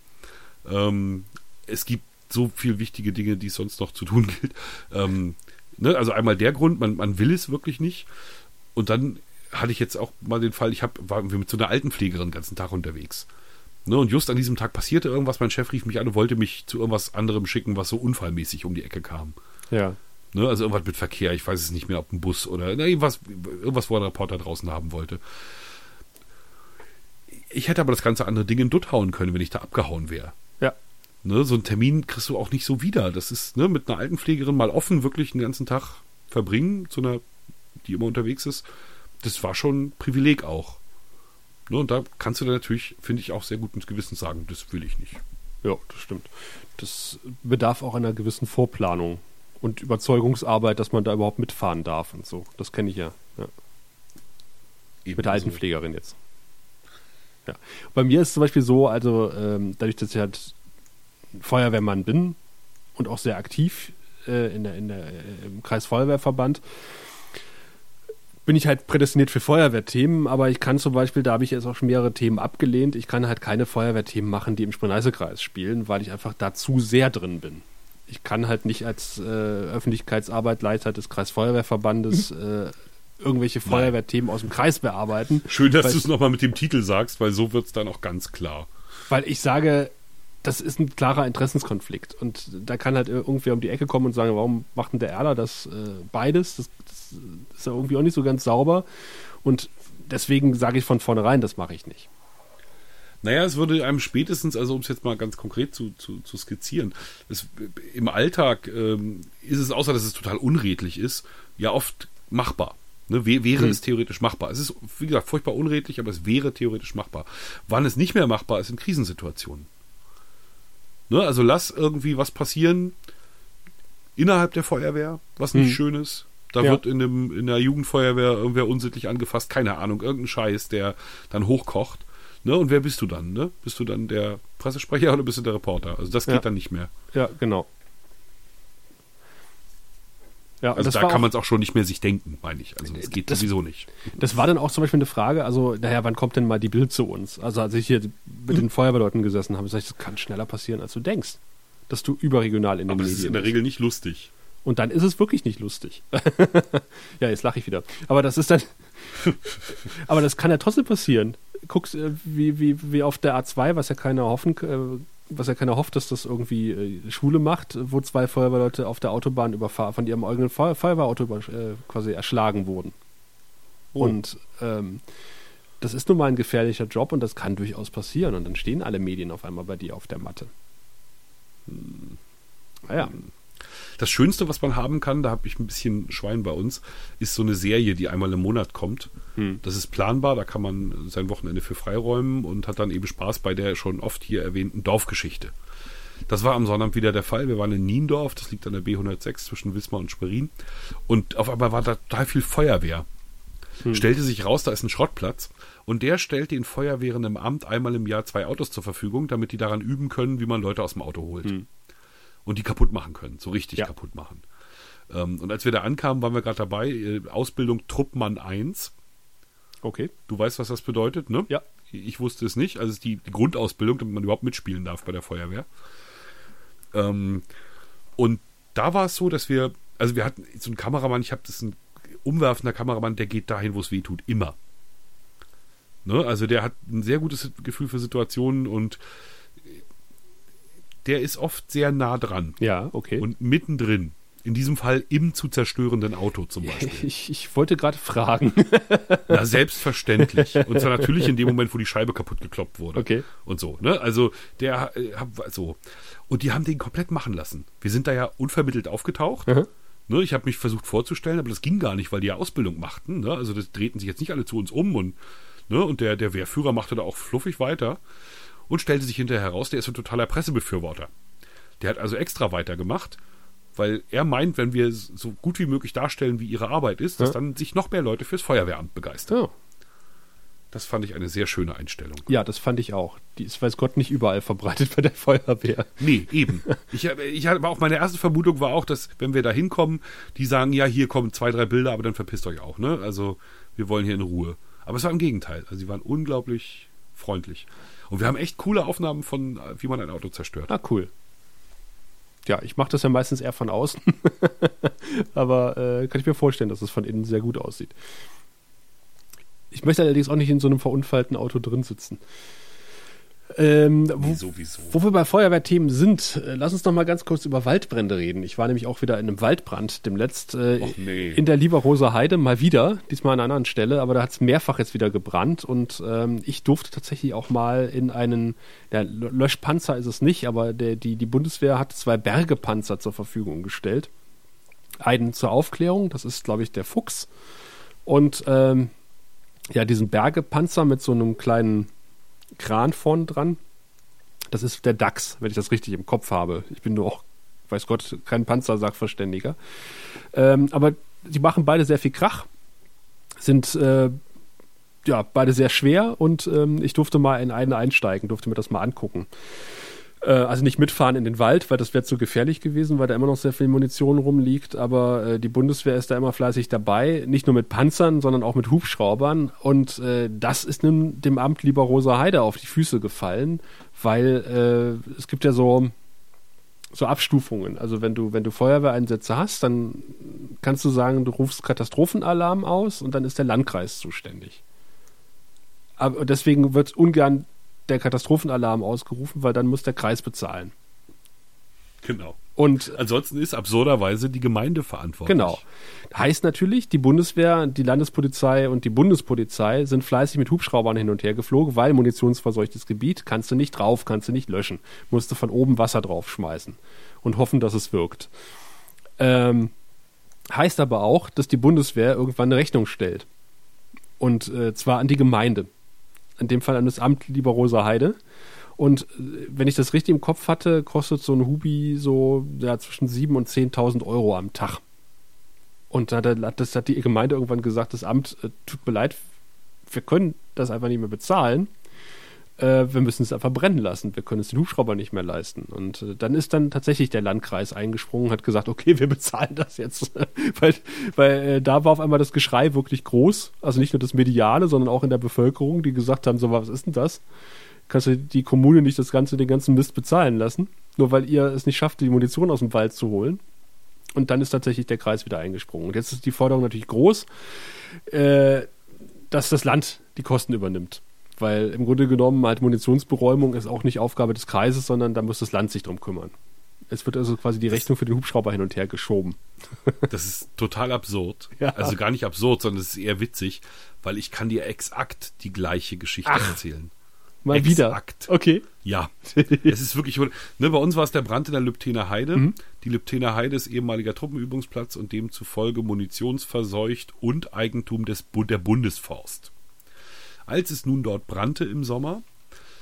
Ähm, es gibt so viel wichtige Dinge, die es sonst noch zu tun gilt. Ähm, ne, also einmal der Grund, man, man will es wirklich nicht. Und dann hatte ich jetzt auch mal den Fall, ich hab, war mit so einer Altenpflegerin den ganzen Tag unterwegs. Ne, und just an diesem Tag passierte irgendwas, mein Chef rief mich an und wollte mich zu irgendwas anderem schicken, was so unfallmäßig um die Ecke kam. ja. Ne, also irgendwas mit Verkehr, ich weiß es nicht mehr, ob ein Bus oder ne, irgendwas, irgendwas, wo einen Reporter draußen haben wollte. Ich hätte aber das ganze andere Ding in Dutt hauen können, wenn ich da abgehauen wäre. Ne, so einen Termin kriegst du auch nicht so wieder. Das ist ne, mit einer Altenpflegerin mal offen, wirklich den ganzen Tag verbringen, zu einer, die immer unterwegs ist. Das war schon ein Privileg auch. Ne, und da kannst du dann natürlich, finde ich, auch sehr gut ins Gewissen sagen, das will ich nicht. Ja, das stimmt. Das bedarf auch einer gewissen Vorplanung und Überzeugungsarbeit, dass man da überhaupt mitfahren darf und so. Das kenne ich ja. ja. Mit der Altenpflegerin jetzt. Ja. Bei mir ist es zum Beispiel so, also ähm, dadurch, dass ich halt Feuerwehrmann bin und auch sehr aktiv äh, in der, in der, äh, im Kreisfeuerwehrverband, bin ich halt prädestiniert für Feuerwehrthemen, aber ich kann zum Beispiel, da habe ich jetzt auch schon mehrere Themen abgelehnt, ich kann halt keine Feuerwehrthemen machen, die im Spree-Neiße-Kreis spielen, weil ich einfach da zu sehr drin bin. Ich kann halt nicht als äh, Öffentlichkeitsarbeit Leiter des Kreisfeuerwehrverbandes äh, irgendwelche Feuerwehrthemen aus dem Kreis bearbeiten. Schön, dass du es nochmal mit dem Titel sagst, weil so wird es dann auch ganz klar. Weil ich sage, das ist ein klarer Interessenskonflikt. Und da kann halt irgendwer um die Ecke kommen und sagen, warum macht denn der Erler das äh, beides? Das, das, ist ja irgendwie auch nicht so ganz sauber. Und deswegen sage ich von vornherein, das mache ich nicht. Naja, es würde einem spätestens, also um es jetzt mal ganz konkret zu, zu, zu skizzieren, es, im Alltag ähm, ist es, außer dass es total unredlich ist, ja oft machbar. Ne, wäre hm. es theoretisch machbar. Es ist, wie gesagt, furchtbar unredlich, aber es wäre theoretisch machbar. Wann es nicht mehr machbar ist, in Krisensituationen. Ne, also lass irgendwie was passieren innerhalb der Feuerwehr, was nicht hm. schön ist. Da ja. wird in, dem, in der Jugendfeuerwehr irgendwer unsittlich angefasst, keine Ahnung, irgendein Scheiß, der dann hochkocht. Ne? Und wer bist du dann? Ne? Bist du dann der Pressesprecher oder bist du der Reporter? Also das geht ja. dann nicht mehr. Ja, genau. Ja, also da kann man es auch schon nicht mehr sich denken, meine ich. Also das geht das, sowieso nicht. Das war dann auch zum Beispiel eine Frage, also naja, wann kommt denn mal die Bild zu uns? Also als ich hier mit den Feuerwehrleuten gesessen habe, sag ich, das kann schneller passieren, als du denkst, dass du überregional in den Aber Medien das ist in der Regel nicht lustig. Und dann ist es wirklich nicht lustig. ja, jetzt lache ich wieder. Aber das ist dann. aber das kann ja trotzdem passieren. Guckst, äh, wie, wie, wie auf der A2, was ja keiner hoffen, äh, was ja keiner hofft, dass das irgendwie äh, Schule macht, wo zwei Feuerwehrleute auf der Autobahn überfahren, von ihrem eigenen Feuer Feuerwehrauto äh, quasi erschlagen wurden. Oh. Und ähm, das ist nun mal ein gefährlicher Job und das kann durchaus passieren. Und dann stehen alle Medien auf einmal bei dir auf der Matte. Hm. Naja. Hm. Das Schönste, was man haben kann, da habe ich ein bisschen Schwein bei uns, ist so eine Serie, die einmal im Monat kommt. Hm. Das ist planbar, da kann man sein Wochenende für freiräumen und hat dann eben Spaß bei der schon oft hier erwähnten Dorfgeschichte. Das war am Sonnabend wieder der Fall. Wir waren in Niendorf, das liegt an der B106 zwischen Wismar und Schwerin. Und auf einmal war da total viel Feuerwehr. Hm. Stellte sich raus, da ist ein Schrottplatz. Und der stellt den Feuerwehren im Amt einmal im Jahr zwei Autos zur Verfügung, damit die daran üben können, wie man Leute aus dem Auto holt. Hm und die kaputt machen können, so richtig ja. kaputt machen. Ähm, und als wir da ankamen, waren wir gerade dabei, äh, Ausbildung Truppmann 1. Okay. Du weißt, was das bedeutet, ne? Ja. Ich wusste es nicht. Also es ist die, die Grundausbildung, damit man überhaupt mitspielen darf bei der Feuerwehr. Ähm, und da war es so, dass wir, also wir hatten so einen Kameramann, ich habe das ein umwerfender Kameramann, der geht dahin, wo es weh tut, immer. Ne? Also der hat ein sehr gutes Gefühl für Situationen und der ist oft sehr nah dran. Ja, okay. Und mittendrin. In diesem Fall im zu zerstörenden Auto zum Beispiel. Ich, ich wollte gerade fragen. Na, selbstverständlich. Und zwar natürlich in dem Moment, wo die Scheibe kaputt gekloppt wurde. Okay. Und so, ne? Also, der, äh, so. Und die haben den komplett machen lassen. Wir sind da ja unvermittelt aufgetaucht. Mhm. Ne, ich habe mich versucht vorzustellen, aber das ging gar nicht, weil die ja Ausbildung machten. Ne? Also, das drehten sich jetzt nicht alle zu uns um und, ne? und der, der Wehrführer machte da auch fluffig weiter und stellte sich hinterher heraus, der ist ein totaler Pressebefürworter. Der hat also extra weitergemacht, weil er meint, wenn wir so gut wie möglich darstellen, wie ihre Arbeit ist, dass ja. dann sich noch mehr Leute fürs Feuerwehramt begeistern. Ja. Das fand ich eine sehr schöne Einstellung. Ja, das fand ich auch. Die ist, weiß Gott, nicht überall verbreitet bei der Feuerwehr. Nee, eben. Ich, ich hatte auch meine erste Vermutung war auch, dass, wenn wir da hinkommen, die sagen, ja, hier kommen zwei, drei Bilder, aber dann verpisst euch auch, ne? Also, wir wollen hier in Ruhe. Aber es war im Gegenteil. Also, sie waren unglaublich freundlich. Und wir haben echt coole Aufnahmen von, wie man ein Auto zerstört. Ah, cool. Ja, ich mache das ja meistens eher von außen. Aber äh, kann ich mir vorstellen, dass es von innen sehr gut aussieht. Ich möchte allerdings auch nicht in so einem verunfallten Auto drin sitzen. Ähm, wo, sowieso. wo wir bei Feuerwehrthemen sind, äh, lass uns noch mal ganz kurz über Waldbrände reden. Ich war nämlich auch wieder in einem Waldbrand, dem letzt äh, nee. in der Lieberroser Heide, mal wieder, diesmal an einer anderen Stelle, aber da hat es mehrfach jetzt wieder gebrannt und ähm, ich durfte tatsächlich auch mal in einen, ja, Löschpanzer ist es nicht, aber der, die, die Bundeswehr hat zwei Bergepanzer zur Verfügung gestellt. Einen zur Aufklärung, das ist, glaube ich, der Fuchs. Und ähm, ja, diesen Bergepanzer mit so einem kleinen Kran vorn dran. Das ist der DAX, wenn ich das richtig im Kopf habe. Ich bin nur auch, weiß Gott, kein Panzersachverständiger. Ähm, aber die machen beide sehr viel Krach, sind äh, ja beide sehr schwer und ähm, ich durfte mal in einen einsteigen, durfte mir das mal angucken. Äh, also nicht mitfahren in den Wald, weil das wäre zu gefährlich gewesen, weil da immer noch sehr viel Munition rumliegt. Aber äh, die Bundeswehr ist da immer fleißig dabei, nicht nur mit Panzern, sondern auch mit Hubschraubern. Und äh, das ist dem, dem Amt lieber Rosa Heide auf die Füße gefallen, weil äh, es gibt ja so so Abstufungen. Also wenn du wenn du Feuerwehreinsätze hast, dann kannst du sagen, du rufst Katastrophenalarm aus und dann ist der Landkreis zuständig. Aber deswegen wird ungern der Katastrophenalarm ausgerufen, weil dann muss der Kreis bezahlen. Genau. Und Ansonsten ist absurderweise die Gemeinde verantwortlich. genau. Heißt natürlich, die Bundeswehr, die Landespolizei und die Bundespolizei sind fleißig mit Hubschraubern hin und her geflogen, weil munitionsverseuchtes Gebiet kannst du nicht drauf, kannst du nicht löschen. Musst du von oben Wasser draufschmeißen und hoffen, dass es wirkt. Ähm, heißt aber auch, dass die Bundeswehr irgendwann eine Rechnung stellt. Und äh, zwar an die Gemeinde. In dem Fall an das Amt Lieber Rosa Heide. Und äh, wenn ich das richtig im Kopf hatte, kostet so ein Hubi so ja, zwischen 7.000 und 10.000 Euro am Tag. Und da hat, das hat die Gemeinde irgendwann gesagt, das Amt, äh, tut mir leid, wir können das einfach nicht mehr bezahlen. Äh, wir müssen es einfach brennen lassen. Wir können es den Hubschrauber nicht mehr leisten. Und äh, dann ist dann tatsächlich der Landkreis eingesprungen und hat gesagt, okay, wir bezahlen das jetzt. weil weil äh, da war auf einmal das Geschrei wirklich groß. Also nicht nur das Mediale, sondern auch in der Bevölkerung, die gesagt haben, so, was ist denn das? Kannst du die Kommune nicht das ganze, den ganzen Mist bezahlen lassen? Nur weil ihr es nicht schafft, die Munition aus dem Wald zu holen. Und dann ist tatsächlich der Kreis wieder eingesprungen. Und jetzt ist die Forderung natürlich groß, äh, dass das Land die Kosten übernimmt. Weil im Grunde genommen halt Munitionsberäumung ist auch nicht Aufgabe des Kreises, sondern da muss das Land sich drum kümmern. Es wird also quasi die Rechnung für den Hubschrauber hin und her geschoben. Das ist total absurd. Ja. Also gar nicht absurd, sondern es ist eher witzig, weil ich kann dir exakt die gleiche Geschichte Ach. erzählen. Mal Exakt. wieder. Okay. Ja, es ist wirklich, ne, bei uns war es der Brand in der Lübtener Heide. Mhm. Die Lübtener Heide ist ehemaliger Truppenübungsplatz und demzufolge munitionsverseucht und Eigentum des, der Bundesforst. Als es nun dort brannte im Sommer,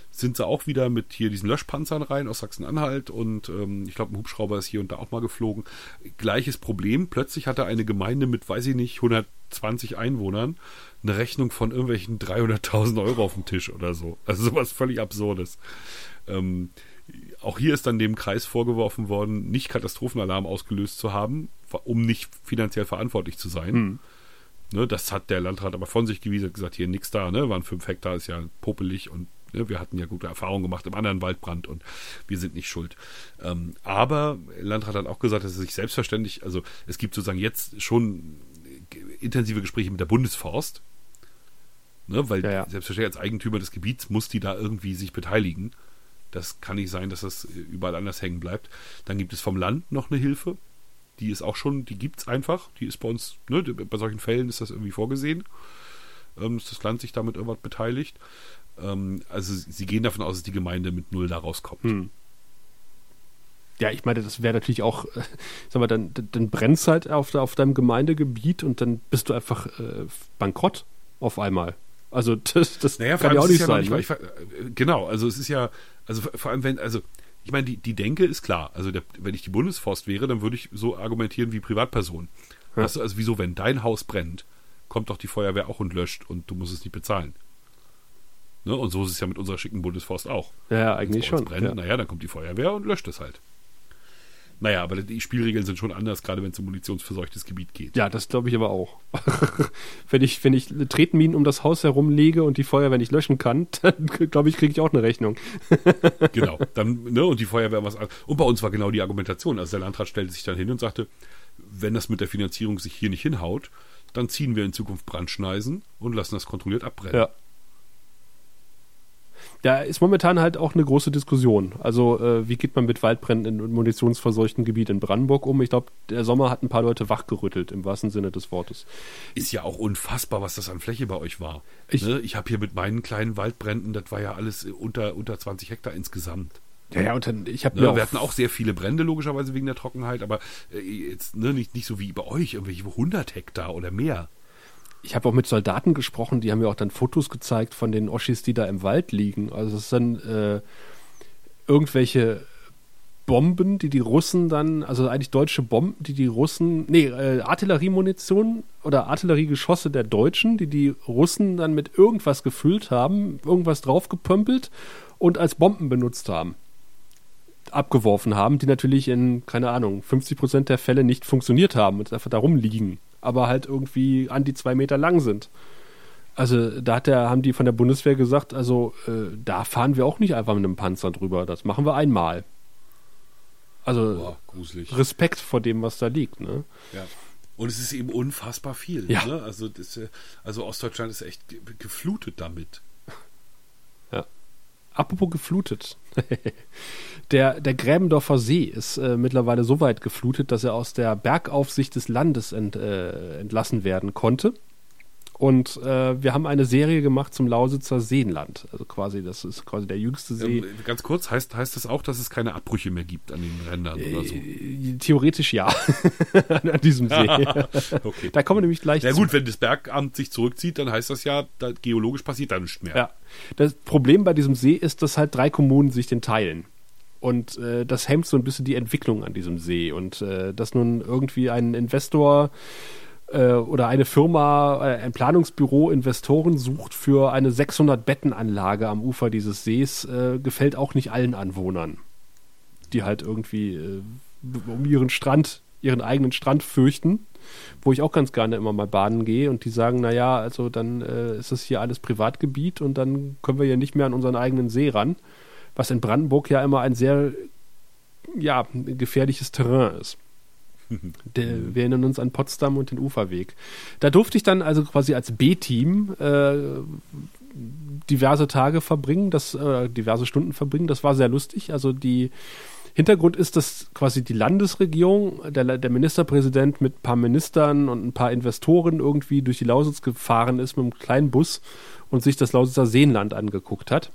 sind sie auch wieder mit hier diesen Löschpanzern rein aus Sachsen-Anhalt und ähm, ich glaube, ein Hubschrauber ist hier und da auch mal geflogen. Gleiches Problem. Plötzlich hatte eine Gemeinde mit, weiß ich nicht, 120 Einwohnern eine Rechnung von irgendwelchen 300.000 Euro auf dem Tisch oder so. Also sowas völlig Absurdes. Ähm, auch hier ist dann dem Kreis vorgeworfen worden, nicht Katastrophenalarm ausgelöst zu haben, um nicht finanziell verantwortlich zu sein. Ne, das hat der Landrat aber von sich gewiesen, hat gesagt, hier nix da, ne, waren fünf Hektar, ist ja popelig und ne, wir hatten ja gute Erfahrungen gemacht im anderen Waldbrand und wir sind nicht schuld. Ähm, aber Landrat hat auch gesagt, dass es sich selbstverständlich, also es gibt sozusagen jetzt schon intensive Gespräche mit der Bundesforst, ne, weil Ja, ja. selbstverständlich als Eigentümer des Gebiets muss die da irgendwie sich beteiligen. Das kann nicht sein, dass das überall anders hängen bleibt. Dann gibt es vom Land noch eine Hilfe. Die ist auch schon, die gibt es einfach. Die ist bei uns, ne, bei solchen Fällen ist das irgendwie vorgesehen, ähm, dass das Land sich damit irgendwas beteiligt. Ähm, also sie gehen davon aus, dass die Gemeinde mit null da rauskommt. Hm. Ja, ich meine, das wäre natürlich auch, äh, sag mal, dann, dann brennst halt auf, auf deinem Gemeindegebiet und dann bist du einfach äh, bankrott auf einmal. Also das, das Naja, kann ja auch es nicht ja sein. nicht, ne? ich, äh, genau, also es ist ja, also vor allem wenn, also ich meine, die, die Denke ist klar. Also der, wenn ich die Bundesforst wäre, dann würde ich so argumentieren wie Privatperson. Ja. Weißt du, also wieso, wenn dein Haus brennt, kommt doch die Feuerwehr auch und löscht und du musst es nicht bezahlen. Ne? Und so ist es ja mit unserer schicken Bundesforst auch. ja, eigentlich bei uns schon. Brennt, ja. Naja, dann kommt die Feuerwehr und löscht es halt. Naja, aber die Spielregeln sind schon anders, gerade wenn es um munitionsverseuchtes Gebiet geht. Ja, das glaube ich aber auch. wenn ich, wenn ich Tretminen um das Haus herum lege und die Feuerwehr nicht löschen kann, dann glaube ich, kriege ich auch eine Rechnung. Genau. Dann, ne, und die Feuerwehr was Und bei uns war genau die Argumentation. Also der Landrat stellte sich dann hin und sagte, wenn das mit der Finanzierung sich hier nicht hinhaut, dann ziehen wir in Zukunft Brandschneisen und lassen das kontrolliert abbrennen. Ja. Da ist momentan halt auch eine große Diskussion. Also, äh, wie geht man mit Waldbränden in munitionsverseuchten Gebiet in Brandenburg um? Ich glaube, der Sommer hat ein paar Leute wachgerüttelt, im wahrsten Sinne des Wortes. Ist ja auch unfassbar, was das an Fläche bei euch war. Ich- ne? ich habe hier mit meinen kleinen Waldbränden, das war ja alles unter, unter 20 Hektar insgesamt. Ja, ja, und dann, ich habe Ne? Wir auch, hatten auch sehr viele Brände, logischerweise wegen der Trockenheit, aber äh, jetzt ne, nicht, nicht so wie bei euch, irgendwelche 100 Hektar oder mehr. Ich habe auch mit Soldaten gesprochen, die haben mir auch dann Fotos gezeigt von den Oschis, die da im Wald liegen. Also es sind äh, irgendwelche Bomben, die die Russen dann, also eigentlich deutsche Bomben, die die Russen, nee, äh, Artilleriemunition oder Artilleriegeschosse der Deutschen, die die Russen dann mit irgendwas gefüllt haben, irgendwas draufgepömpelt und als Bomben benutzt haben. Abgeworfen haben, die natürlich in, keine Ahnung, 50 Prozent der Fälle nicht funktioniert haben und einfach da rumliegen, aber halt irgendwie an die zwei Meter lang sind. Also da hat der, haben die von der Bundeswehr gesagt, also äh, da fahren wir auch nicht einfach mit einem Panzer drüber, das machen wir einmal. Also Boah, gruselig. Respekt vor dem, was da liegt. Ne? Ja. Und es ist eben unfassbar viel. Ja. Ne? Also, das, äh, also Ostdeutschland ist echt ge- geflutet damit. Apropos geflutet. der, der Gräbendorfer See ist äh, mittlerweile so weit geflutet, dass er aus der Bergaufsicht des Landes ent, äh, entlassen werden konnte. Und äh, wir haben eine Serie gemacht zum Lausitzer Seenland. Also quasi, das ist quasi der jüngste See. Ähm, ganz kurz, heißt, heißt das auch, dass es keine Abbrüche mehr gibt an den Rändern oder so? Äh, Theoretisch ja. An diesem See. Okay. Da kommen wir nämlich gleich Ja zu. gut, wenn das Bergamt sich zurückzieht, dann heißt das ja, da, geologisch passiert da nichts mehr. Ja. Das Problem bei diesem See ist, dass halt drei Kommunen sich den teilen. Und äh, das hemmt so ein bisschen die Entwicklung an diesem See. Und äh, dass nun irgendwie ein Investor äh, oder eine Firma, äh, ein Planungsbüro Investoren sucht für eine 600-Betten-Anlage am Ufer dieses Sees, äh, gefällt auch nicht allen Anwohnern, die halt irgendwie äh, um ihren Strand, ihren eigenen Strand fürchten wo ich auch ganz gerne immer mal baden gehe und die sagen, naja, also dann äh, ist das hier alles Privatgebiet und dann können wir ja nicht mehr an unseren eigenen See ran, was in Brandenburg ja immer ein sehr ja, gefährliches Terrain ist. Der, wir erinnern uns an Potsdam und den Uferweg. Da durfte ich dann also quasi als B-Team äh, diverse Tage verbringen, das, äh, diverse Stunden verbringen. Das war sehr lustig. Also die Hintergrund ist, dass quasi die Landesregierung, der, der Ministerpräsident mit ein paar Ministern und ein paar Investoren irgendwie durch die Lausitz gefahren ist mit einem kleinen Bus und sich das Lausitzer Seenland angeguckt hat.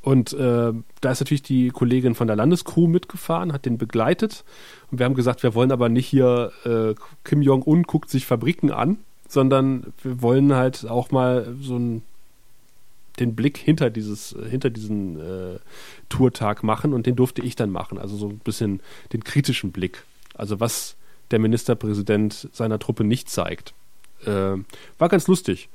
Und äh, da ist natürlich die Kollegin von der Landescrew mitgefahren, hat den begleitet. Und wir haben gesagt, wir wollen aber nicht hier äh, Kim Jong-un guckt sich Fabriken an, sondern wir wollen halt auch mal so ein, den Blick hinter dieses, hinter diesen äh, Tourtag machen und den durfte ich dann machen. Also so ein bisschen den kritischen Blick. Also was der Ministerpräsident seiner Truppe nicht zeigt. Äh, war ganz lustig.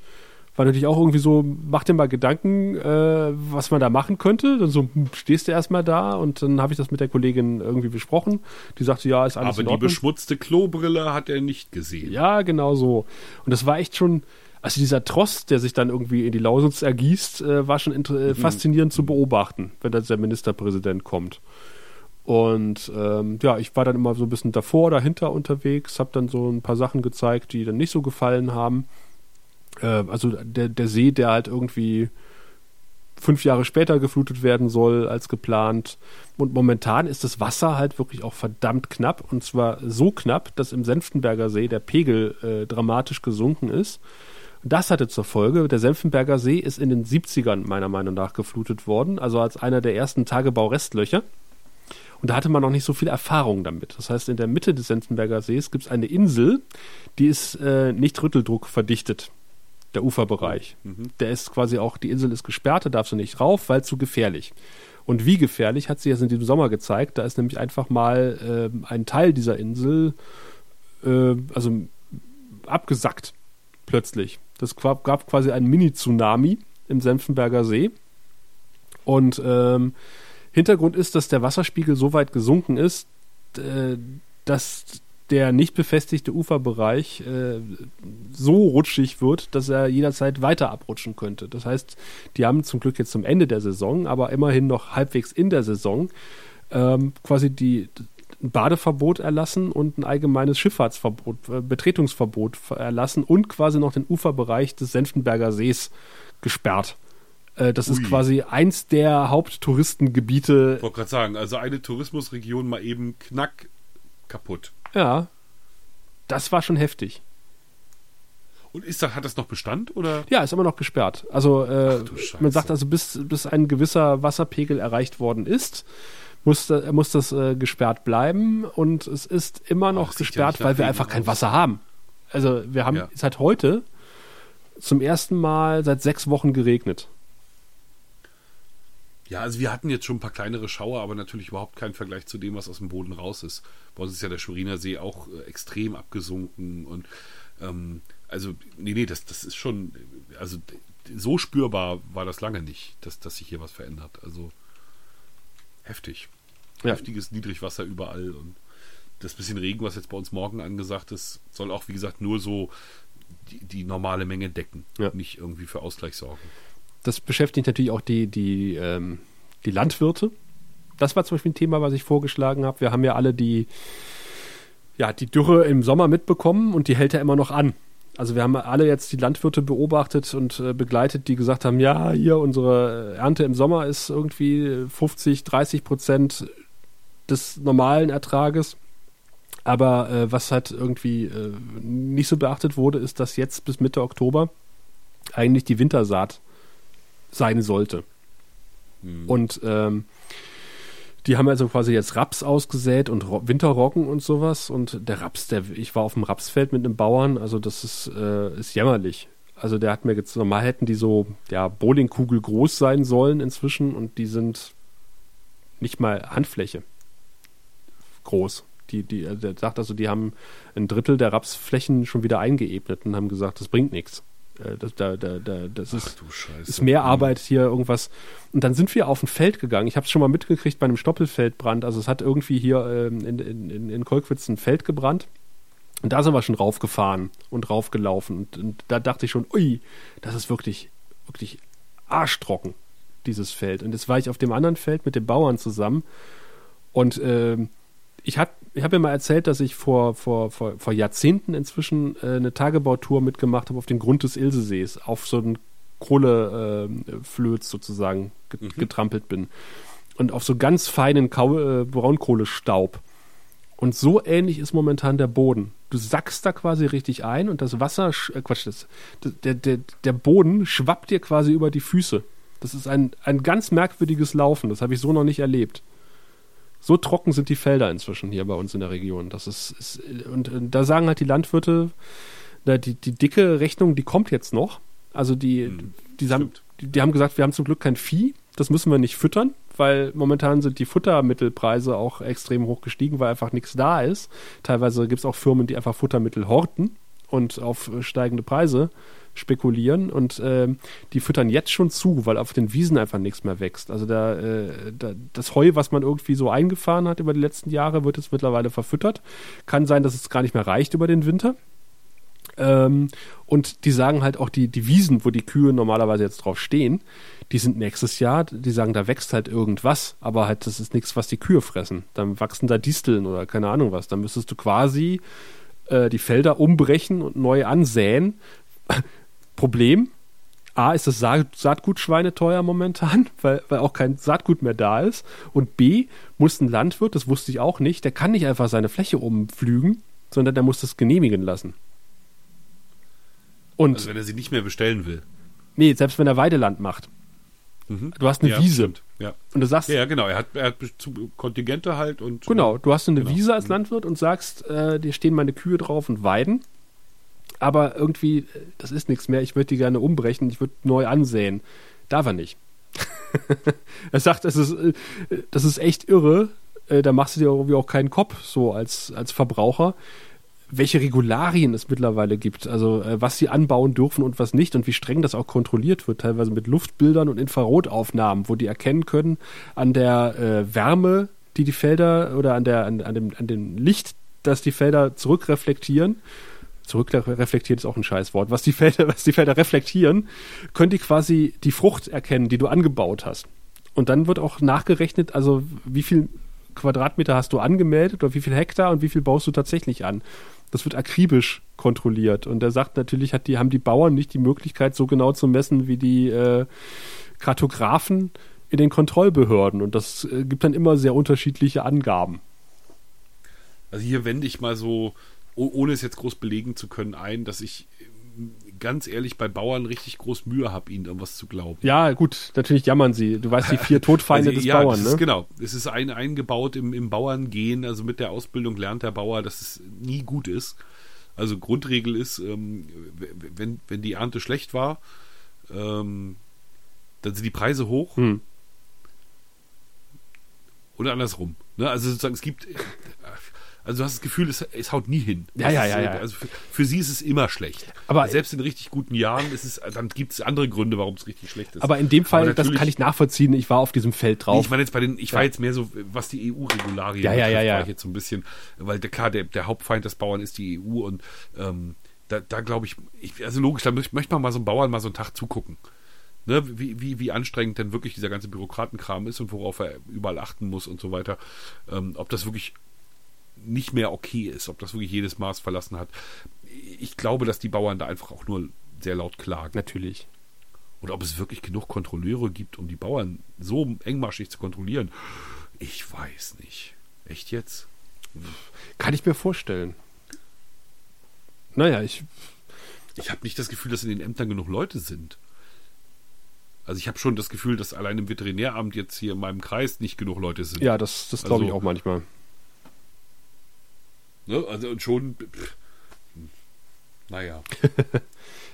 War natürlich auch irgendwie so, mach dir mal Gedanken, äh, was man da machen könnte. Dann so hm, stehst du erstmal da und dann habe ich das mit der Kollegin irgendwie besprochen. Die sagte, ja, ist alles Aber in die Ordnung. beschmutzte Klobrille hat er nicht gesehen. Ja, genau so. Und das war echt schon, also dieser Trost, der sich dann irgendwie in die Lausitz ergießt, äh, war schon äh, faszinierend zu beobachten, wenn da der Ministerpräsident kommt. Und ähm, ja, ich war dann immer so ein bisschen davor, dahinter unterwegs, habe dann so ein paar Sachen gezeigt, die dann nicht so gefallen haben. Äh, also der, der See, der halt irgendwie fünf Jahre später geflutet werden soll als geplant. Und momentan ist das Wasser halt wirklich auch verdammt knapp. Und zwar so knapp, dass im Senftenberger See der Pegel äh, dramatisch gesunken ist. Das hatte zur Folge, der Senftenberger See ist in den 70ern meiner Meinung nach geflutet worden, also als einer der ersten Tagebaurestlöcher. Und da hatte man noch nicht so viel Erfahrung damit. Das heißt, in der Mitte des Senftenberger Sees gibt es eine Insel, die ist äh, nicht Rütteldruck verdichtet, der Uferbereich. Der ist quasi auch, die Insel ist gesperrt, da darfst du nicht rauf, weil zu gefährlich. Und wie gefährlich hat sie jetzt in diesem Sommer gezeigt. Da ist nämlich einfach mal äh, ein Teil dieser Insel, äh, also abgesackt plötzlich. Das gab, quasi einen Mini-Tsunami im Senftenberger See. Und ähm, Hintergrund ist, dass der Wasserspiegel so weit gesunken ist, äh, dass der nicht befestigte Uferbereich äh, so rutschig wird, dass er jederzeit weiter abrutschen könnte. Das heißt, die haben zum Glück jetzt zum Ende der Saison, aber immerhin noch halbwegs in der Saison ähm, quasi die ein Badeverbot erlassen und ein allgemeines Schifffahrtsverbot, äh, Betretungsverbot erlassen und quasi noch den Uferbereich des Senftenberger Sees gesperrt. Äh, das ist Ui. quasi eins der Haupttouristengebiete. Ich wollte gerade sagen, also eine Tourismusregion mal eben knack kaputt. Ja, das war schon heftig. Und ist da, hat das noch Bestand oder? Ja, ist immer noch gesperrt. Also äh, man sagt also, bis, bis ein gewisser Wasserpegel erreicht worden ist, muss, muss das äh, gesperrt bleiben und es ist immer noch das ja gesperrt, nach weil wir einfach kein aus. Wasser haben. Also wir haben Ja. seit heute zum ersten Mal seit sechs Wochen geregnet. Ja, also wir hatten jetzt schon ein paar kleinere Schauer, aber natürlich überhaupt keinen Vergleich zu dem, was aus dem Boden raus ist. Bei uns ist ja der Schweriner See auch äh, extrem abgesunken und ähm, also, nee, nee, das, das ist schon, also so spürbar war das lange nicht, dass, dass sich hier was verändert. Also heftig. Ja. Heftiges Niedrigwasser überall und das bisschen Regen, was jetzt bei uns morgen angesagt ist, soll auch, wie gesagt, nur so die, die normale Menge decken, Ja. nicht irgendwie für Ausgleich sorgen. Das beschäftigt natürlich auch die, die, ähm, die Landwirte. Das war zum Beispiel ein Thema, was ich vorgeschlagen habe. Wir haben ja alle die, ja, die Dürre im Sommer mitbekommen und die hält ja immer noch an. Also wir haben alle jetzt die Landwirte beobachtet und äh, begleitet, die gesagt haben, ja, hier unsere Ernte im Sommer ist irgendwie 50, 30 Prozent des normalen Ertrages. Aber äh, was halt irgendwie äh, nicht so beachtet wurde, ist, dass jetzt bis Mitte Oktober eigentlich die Wintersaat sein sollte. Und ähm, die haben also quasi jetzt Raps ausgesät und Ro Winterroggen und sowas. Und der Raps, der, ich war auf dem Rapsfeld mit einem Bauern, also das ist, äh, ist jämmerlich. Also der hat mir jetzt, normal hätten die so, ja, Bowlingkugel groß sein sollen inzwischen und die sind nicht mal Handfläche groß. Die, die, äh, der sagt also, die haben ein Drittel der Rapsflächen schon wieder eingeebnet und haben gesagt, das bringt nichts. Äh, Das, da, da, da, das ist, ist mehr Arbeit hier irgendwas. Und dann sind wir auf ein Feld gegangen. Ich habe es schon mal mitgekriegt bei einem Stoppelfeldbrand. Also es hat irgendwie hier ähm, in, in, in, Kolkwitz ein Feld gebrannt. Und da sind wir schon raufgefahren und raufgelaufen. Und, und da dachte ich schon, ui, das ist wirklich, wirklich arschtrocken, dieses Feld. Und jetzt war ich auf dem anderen Feld mit den Bauern zusammen. Und ähm, ich habe ich hab ja mal erzählt, dass ich vor, vor, vor, vor Jahrzehnten inzwischen äh, eine Tagebautour mitgemacht habe auf den Grund des Ilsesees, auf so einen Kohleflöz sozusagen get getrampelt bin. Und auf so ganz feinen Kau äh, Braunkohlestaub. Und so ähnlich ist momentan der Boden. Du sackst da quasi richtig ein und das Wasser, äh, Quatsch, das, der, der, der Boden schwappt dir quasi über die Füße. Das ist ein, ein ganz merkwürdiges Laufen. Das habe ich so noch nicht erlebt. So trocken sind die Felder inzwischen hier bei uns in der Region. Das ist, ist und, und da sagen halt die Landwirte, die, die dicke Rechnung, die kommt jetzt noch. Also die, die, haben, die, die haben gesagt, wir haben zum Glück kein Vieh, das müssen wir nicht füttern, weil momentan sind die Futtermittelpreise auch extrem hoch gestiegen, weil einfach nichts da ist. Teilweise gibt es auch Firmen, die einfach Futtermittel horten und auf steigende Preise spekulieren und ähm, die füttern jetzt schon zu, weil auf den Wiesen einfach nichts mehr wächst. Also da, äh, da, das Heu, was man irgendwie so eingefahren hat über die letzten Jahre, wird jetzt mittlerweile verfüttert. Kann sein, dass es gar nicht mehr reicht über den Winter. Ähm, und die sagen halt auch, die, die Wiesen, wo die Kühe normalerweise jetzt drauf stehen, die sind nächstes Jahr, die sagen, da wächst halt irgendwas, aber halt das ist nichts, was die Kühe fressen. Dann wachsen da Disteln oder keine Ahnung was. Dann müsstest du quasi äh, die Felder umbrechen und neu ansäen. Problem, A, ist das Sa Saatgut schweineteuer momentan, weil, weil auch kein Saatgut mehr da ist. Und B, muss ein Landwirt, das wusste ich auch nicht, der kann nicht einfach seine Fläche umflügen, sondern der muss das genehmigen lassen. Und Also wenn er sie nicht mehr bestellen will. nee, selbst wenn er Weideland macht. Du hast eine ja, Wiese. Stimmt. Ja. Und du sagst, ja, genau. Er hat, er hat Kontingente halt und. Genau, du hast eine Genau. Wiese als Landwirt und sagst, äh, dir stehen meine Kühe drauf und weiden. Aber irgendwie, äh, das ist nichts mehr, ich würde die gerne umbrechen, ich würde neu ansäen. Darf er nicht. er sagt, das ist, äh, das ist echt irre. Äh, da machst du dir irgendwie auch keinen Kopf, so als, als Verbraucher, welche Regularien es mittlerweile gibt. Also, was sie anbauen dürfen und was nicht und wie streng das auch kontrolliert wird, teilweise mit Luftbildern und Infrarotaufnahmen, wo die erkennen können an der äh, Wärme, die die Felder oder an, der, an, an, dem, an dem Licht, das die Felder zurückreflektieren. Zurückreflektiert ist auch ein Scheißwort. Was die Felder, was die Felder reflektieren, können die quasi die Frucht erkennen, die du angebaut hast. Und dann wird auch nachgerechnet, also wie viel Quadratmeter hast du angemeldet oder wie viel Hektar und wie viel baust du tatsächlich an. Das wird akribisch kontrolliert. Und er sagt natürlich, hat die, haben die Bauern nicht die Möglichkeit, so genau zu messen wie die äh, Kartografen in den Kontrollbehörden. Und das äh, gibt dann immer sehr unterschiedliche Angaben. Also hier wende ich mal so, ohne es jetzt groß belegen zu können, ein, dass ich ähm, ganz ehrlich bei Bauern richtig groß Mühe habe, ihnen irgendwas zu glauben. Ja, gut, natürlich jammern sie. Du weißt, die vier Todfeinde Also, des ja, Bauern, ne? ist, genau. Es ist ein, eingebaut im, im Bauerngehen, also mit der Ausbildung lernt der Bauer, dass es nie gut ist. Also Grundregel ist, ähm, wenn, wenn die Ernte schlecht war, ähm, dann sind die Preise hoch Hm. oder andersrum. Ne? Also sozusagen, es gibt, äh, also du hast das Gefühl, es, es haut nie hin. Ja, ja, ja, ja. Also für, für sie ist es immer schlecht. Aber- selbst in richtig guten Jahren ist es, dann gibt es andere Gründe, warum es richtig schlecht ist. Aber in dem Fall, das kann ich nachvollziehen. Ich war auf diesem Feld Nee, drauf. ich meine jetzt bei den, ich war jetzt mehr so, was die EU-Regularien Ja, ja, ja, ja. war ich jetzt so ein bisschen, weil klar, der, der Hauptfeind des Bauern ist die EU und ähm, da, da glaube ich, ich, also logisch, da möchte möchte man mal so einem Bauern mal so einen Tag zugucken. Ne, wie, wie, wie anstrengend denn wirklich dieser ganze Bürokratenkram ist und worauf er überall achten muss und so weiter. Ähm, ob das wirklich nicht mehr okay ist, ob das wirklich jedes Maß verlassen hat. Ich glaube, dass die Bauern da einfach auch nur sehr laut klagen. Natürlich. Oder ob es wirklich genug Kontrolleure gibt, um die Bauern so engmaschig zu kontrollieren. Ich weiß nicht. Echt jetzt? Kann ich mir vorstellen. Naja, ich. Ich habe nicht das Gefühl, dass in den Ämtern genug Leute sind. Also ich habe schon das Gefühl, dass allein im Veterinäramt jetzt hier in meinem Kreis nicht genug Leute sind. Ja, das, das glaube ich Also- auch manchmal. Ne? Also und schon. Pff, naja.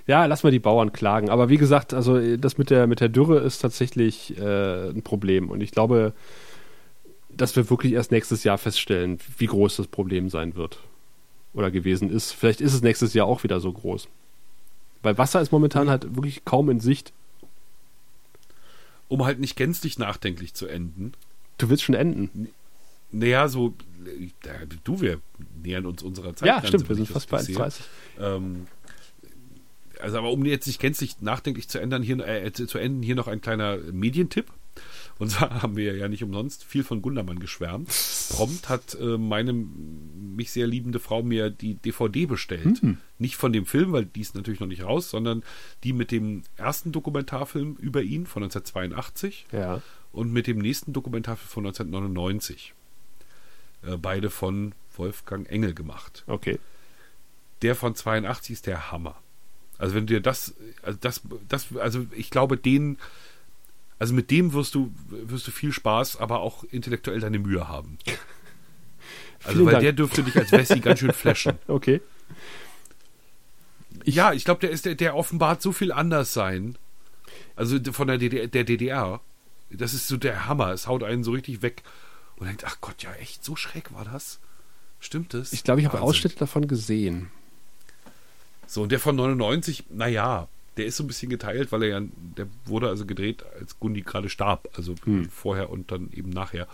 Ja, lass mal die Bauern klagen. Aber wie gesagt, also das mit der, mit der Dürre ist tatsächlich äh, ein Problem. Und ich glaube, dass wir wirklich erst nächstes Jahr feststellen, wie groß das Problem sein wird. Oder gewesen ist. Vielleicht ist es nächstes Jahr auch wieder so groß. Weil Wasser ist momentan halt wirklich kaum in Sicht. Um halt nicht gänzlich nachdenklich zu enden. Du willst schon enden. Naja, so. Du, wir nähern uns unserer Zeit. Ja, stimmt, wir sind fast bei 1,30. Ähm, also, aber um jetzt nicht gänzlich nachdenklich zu ändern, hier, äh, zu enden, hier noch ein kleiner Medientipp. Und zwar haben wir ja nicht umsonst viel von Gundermann geschwärmt. Prompt hat äh, meine mich sehr liebende Frau mir die DVD bestellt. Nicht von dem Film, weil die ist natürlich noch nicht raus, sondern die mit dem ersten Dokumentarfilm über ihn von 1982 Ja. und mit dem nächsten Dokumentarfilm von 1999. Äh, beide von Wolfgang Engel gemacht. Okay. Der von 82 ist der Hammer. Also wenn du dir das, also das, das, also ich glaube, den, also mit dem wirst du, wirst du viel Spaß, aber auch intellektuell deine Mühe haben. Also Vielen weil Dank. der dürfte dich als Wessi ganz schön flashen. Okay. ja, ich glaube, der ist, der, der offenbart so viel anders sein. Also von der DDR, der DDR. Das ist so der Hammer. Es haut einen so richtig weg und denkt, ach Gott, ja echt, so schräg war das. Stimmt das? Ich glaube, ich habe. Ausschnitte davon gesehen. So, und der von 99, naja, der ist so ein bisschen geteilt, weil er ja, der wurde also gedreht, als Gundi gerade starb, also vorher und dann eben nachher.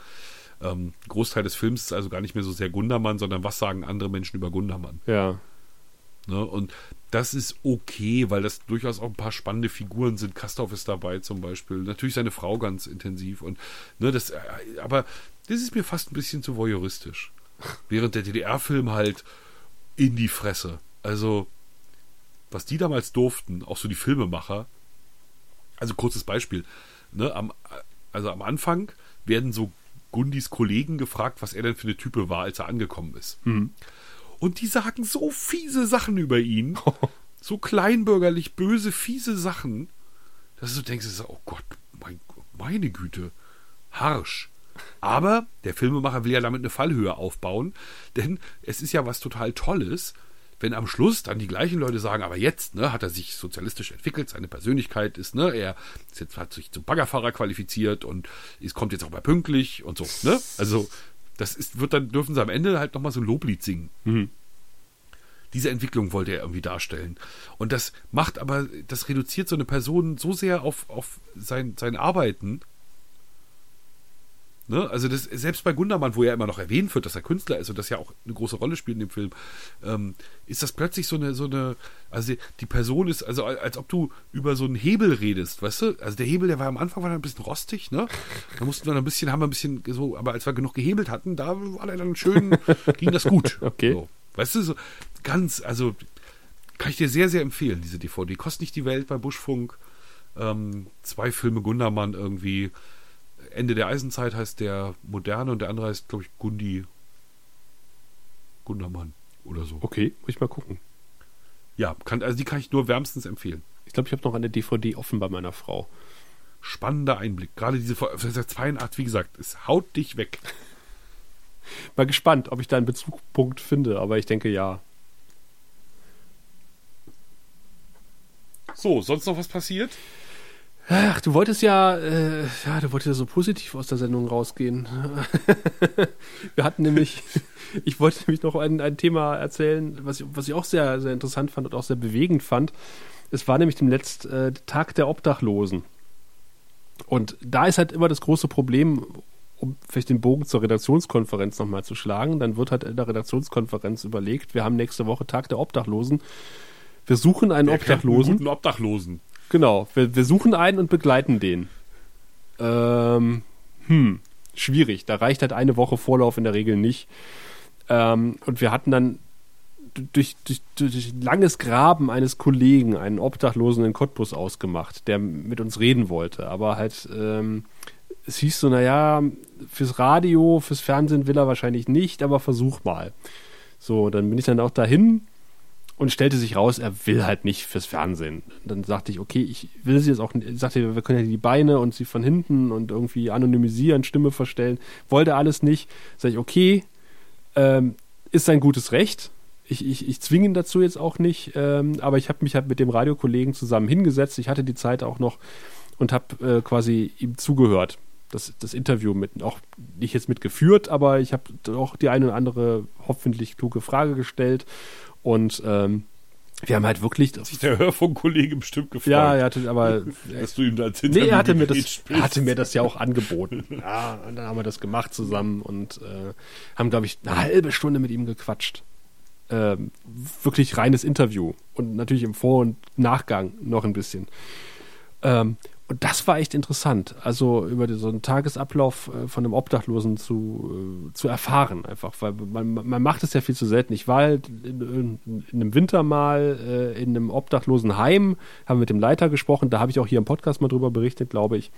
Ähm, Großteil des Films ist also gar nicht mehr so sehr Gundermann, sondern was sagen andere Menschen über Gundermann. Ja. Ne? Und das ist okay, weil das durchaus auch ein paar spannende Figuren sind. Kastorf ist dabei zum Beispiel. Natürlich seine Frau ganz intensiv. Und ne, das, äh, aber das ist mir fast ein bisschen zu voyeuristisch. Während der DDR-Film halt in die Fresse. Also, was die damals durften, auch so die Filmemacher. Also kurzes Beispiel. Ne, am, also am Anfang werden so Gundis Kollegen gefragt, was er denn für eine Type war, als er angekommen ist. Und die sagen so fiese Sachen über ihn. so kleinbürgerlich, böse, fiese Sachen. Dass du denkst, oh Gott, mein, meine Güte. Harsch. Aber der Filmemacher will ja damit eine Fallhöhe aufbauen. Denn es ist ja was total Tolles, wenn am Schluss dann die gleichen Leute sagen, aber jetzt ne, hat er sich sozialistisch entwickelt, seine Persönlichkeit ist, ne, er ist jetzt, hat sich zum Baggerfahrer qualifiziert und es kommt jetzt auch mal pünktlich und so. Ne? Also das ist, wird dann dürfen sie am Ende halt nochmal so ein Loblied singen. Diese Entwicklung wollte er irgendwie darstellen. Und das macht aber, das reduziert so eine Person so sehr auf, auf sein, sein Arbeiten. Ne? Also das, selbst bei Gundermann, wo er immer noch erwähnt wird, dass er Künstler ist und das ja auch eine große Rolle spielt in dem Film, ähm, ist das plötzlich so eine, so eine, also die Person ist, also als ob du über so einen Hebel redest, weißt du? Also der Hebel, der war am Anfang war ein bisschen rostig, ne? Da mussten wir dann ein bisschen, haben wir ein bisschen so, aber als wir genug gehebelt hatten, da war er dann schön, ging das gut. Okay. So. Weißt du, so, ganz, also kann ich dir sehr, sehr empfehlen, diese DVD. Kostet nicht die Welt bei Buschfunk. Ähm, zwei Filme Gundermann irgendwie. Ende der Eisenzeit heißt der Moderne und der andere heißt, glaube ich, Gundi Gundermann oder so. Okay, muss ich mal gucken. Ja, kann, also die kann ich nur wärmstens empfehlen. Ich glaube, ich habe noch eine DVD offen bei meiner Frau. Spannender Einblick. Gerade diese 82, wie gesagt, es haut dich weg. Mal gespannt, ob ich da einen Bezugpunkt finde, aber ich denke ja. So, sonst noch was passiert? Ach, du wolltest ja, äh, ja, du wolltest ja so positiv aus der Sendung rausgehen. Wir hatten nämlich, ich wollte nämlich noch ein, ein Thema erzählen, was ich, was ich auch sehr, sehr interessant fand und auch sehr bewegend fand. Es war nämlich dem letzten äh, Tag der Obdachlosen. Und da ist halt immer das große Problem, um vielleicht den Bogen zur Redaktionskonferenz nochmal zu schlagen, dann wird halt in der Redaktionskonferenz überlegt, wir haben nächste Woche Tag der Obdachlosen. Wir suchen einen Obdachlosen. Einen guten Obdachlosen. Genau, wir, wir suchen einen und begleiten den. Ähm, hm, schwierig. Da reicht halt eine Woche Vorlauf in der Regel nicht. Ähm, und wir hatten dann durch, durch, durch langes Graben eines Kollegen einen Obdachlosen in Cottbus ausgemacht, der mit uns reden wollte. Aber halt, ähm, es hieß so, naja, fürs Radio, fürs Fernsehen will er wahrscheinlich nicht, aber versuch mal. So, dann bin ich dann auch dahin und stellte sich raus, er will halt nicht fürs Fernsehen. Dann sagte ich, okay, ich will sie jetzt auch nicht, sagte, wir können ja die Beine und sie von hinten und irgendwie anonymisieren, Stimme verstellen. Wollte alles nicht. Sag ich, okay, ähm, ist sein gutes Recht. Ich, ich, ich zwinge ihn dazu jetzt auch nicht, ähm, aber ich habe mich halt mit dem Radiokollegen zusammen hingesetzt. Ich hatte die Zeit auch noch und habe äh, quasi ihm zugehört. Das, das Interview mit, auch nicht jetzt mitgeführt, aber ich habe auch die eine oder andere hoffentlich kluge Frage gestellt und ähm, wir haben halt wirklich. Sich der Hörfunkkollege bestimmt gefreut. Ja, er hatte, aber. dass du ihm da als Nee, er hatte, mir das, hatte mir das ja auch angeboten. ja, und dann haben wir das gemacht zusammen und äh, haben, glaube ich, eine halbe Stunde mit ihm gequatscht. Ähm, wirklich reines Interview. Und natürlich im Vor- und Nachgang noch ein bisschen. Ähm, und das war echt interessant, also über so einen Tagesablauf äh, von einem Obdachlosen zu, äh, zu erfahren, einfach, weil man, man macht es ja viel zu selten. Ich war halt in, in, in einem Winter mal äh, in einem obdachlosen Heim, haben mit dem Leiter gesprochen, da habe ich auch hier im Podcast mal drüber berichtet, glaube ich.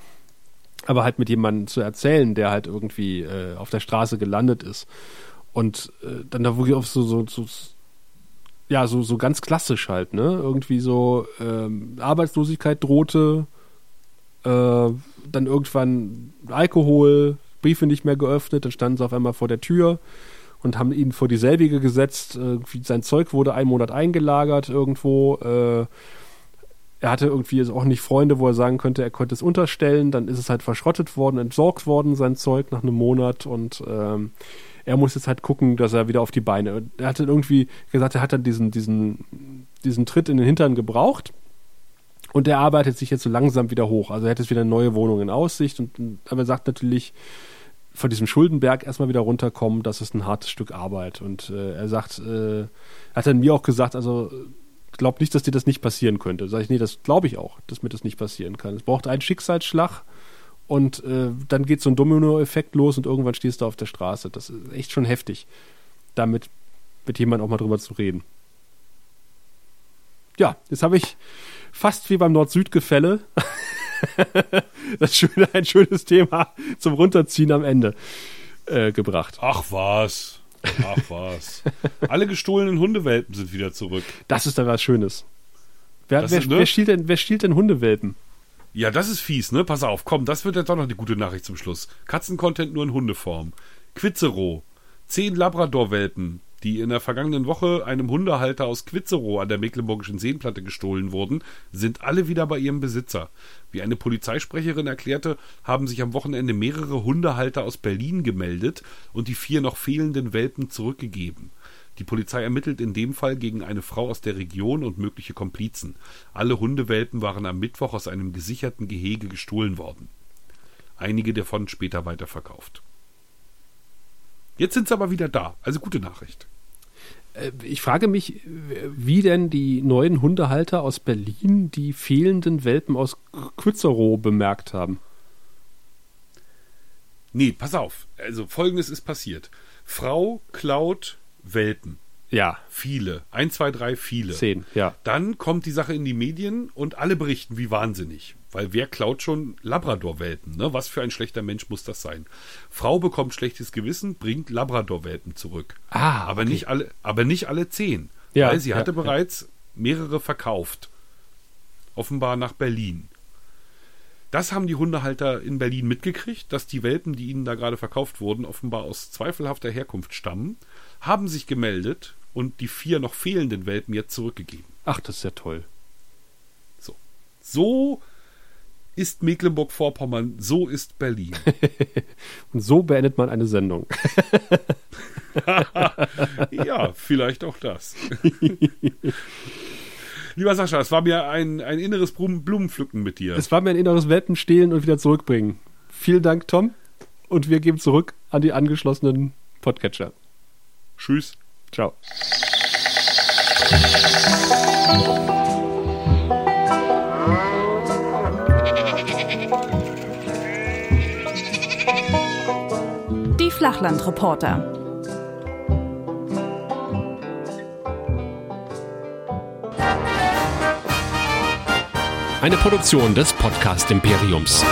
Aber halt mit jemandem zu erzählen, der halt irgendwie auf der Straße gelandet ist. Und dann da wirklich auf so, so, so ja, so, so ganz klassisch halt, ne? Irgendwie so ähm, Arbeitslosigkeit drohte, äh, dann irgendwann Alkohol, Briefe nicht mehr geöffnet, dann standen sie auf einmal vor der Tür und haben ihn vor dieselbige gesetzt. Äh, sein Zeug wurde einen Monat eingelagert irgendwo. Äh, er hatte irgendwie jetzt auch nicht Freunde, wo er sagen könnte, er konnte es unterstellen. Dann ist es halt verschrottet worden, entsorgt worden, sein Zeug nach einem Monat und ähm, er muss jetzt halt gucken, dass er wieder auf die Beine. Er hat dann irgendwie gesagt, er hat dann diesen, diesen, diesen Tritt in den Hintern gebraucht und der arbeitet sich jetzt so langsam wieder hoch. Also er hat jetzt wieder eine neue Wohnung in Aussicht. Und, aber er sagt natürlich, von diesem Schuldenberg erstmal wieder runterkommen, das ist ein hartes Stück Arbeit. Und äh, er sagt, äh, hat dann mir auch gesagt, also glaub nicht, dass dir das nicht passieren könnte. Sag ich, nee, das glaube ich auch, dass mir das nicht passieren kann. Es braucht einen Schicksalsschlag und äh, dann geht so ein Domino-Effekt los und irgendwann stehst du auf der Straße. Das ist echt schon heftig, damit mit jemandem auch mal drüber zu reden. Ja, jetzt habe ich fast wie beim Nord-Süd-Gefälle. das schöne, ein schönes Thema zum Runterziehen am Ende äh, gebracht. Ach was. Ach was. Alle gestohlenen Hundewelpen sind wieder zurück. Das ist dann was Schönes. Wer, wer, ist, ne? wer, stiehlt denn, wer stiehlt denn Hundewelpen? Ja, das ist fies, ne? Pass auf, komm, das wird jetzt doch noch eine gute Nachricht zum Schluss. Katzencontent nur in Hundeform. Quizzero. Zehn Labrador-Welpen die in der vergangenen Woche einem Hundehalter aus Quitzerow an der Mecklenburgischen Seenplatte gestohlen wurden, sind alle wieder bei ihrem Besitzer. Wie eine Polizeisprecherin erklärte, haben sich am Wochenende mehrere Hundehalter aus Berlin gemeldet und die vier noch fehlenden Welpen zurückgegeben. Die Polizei ermittelt in dem Fall gegen eine Frau aus der Region und mögliche Komplizen. Alle Hundewelpen waren am Mittwoch aus einem gesicherten Gehege gestohlen worden. Einige davon später weiterverkauft. Jetzt sind sie aber wieder da. Also gute Nachricht. Äh, ich frage mich, wie denn die neuen Hundehalter aus Berlin die fehlenden Welpen aus Quitzerow bemerkt haben. Nee, pass auf. Also folgendes ist passiert. Frau klaut Welpen Ja, Viele. Ein, zwei, drei, viele. zehn, ja. Dann kommt die Sache in die Medien und alle berichten wie wahnsinnig. Weil wer klaut schon Labrador-Welpen? Ne? Was für ein schlechter Mensch muss das sein? Frau bekommt schlechtes Gewissen, bringt Labrador-Welpen zurück. Ah, aber okay. nicht alle, aber nicht alle zehn. Ja, weil sie ja, hatte ja. bereits mehrere verkauft. Offenbar nach Berlin. Das haben die Hundehalter in Berlin mitgekriegt, dass die Welpen, die ihnen da gerade verkauft wurden, offenbar aus zweifelhafter Herkunft stammen, haben sich gemeldet und die vier noch fehlenden Welpen jetzt zurückgegeben. Ach, das ist ja toll. So. So ist Mecklenburg-Vorpommern, so ist Berlin. Und so beendet man eine Sendung. ja, vielleicht auch das. Lieber Sascha, es war mir ein, ein inneres Blumen Blumenpflücken mit dir. Es war mir ein inneres Welpen stehlen und wieder zurückbringen. Vielen Dank, Tom. Und wir geben zurück an die angeschlossenen Podcatcher. Tschüss. Ciao. Flachlandreporter. Eine Produktion des Podcast Imperiums.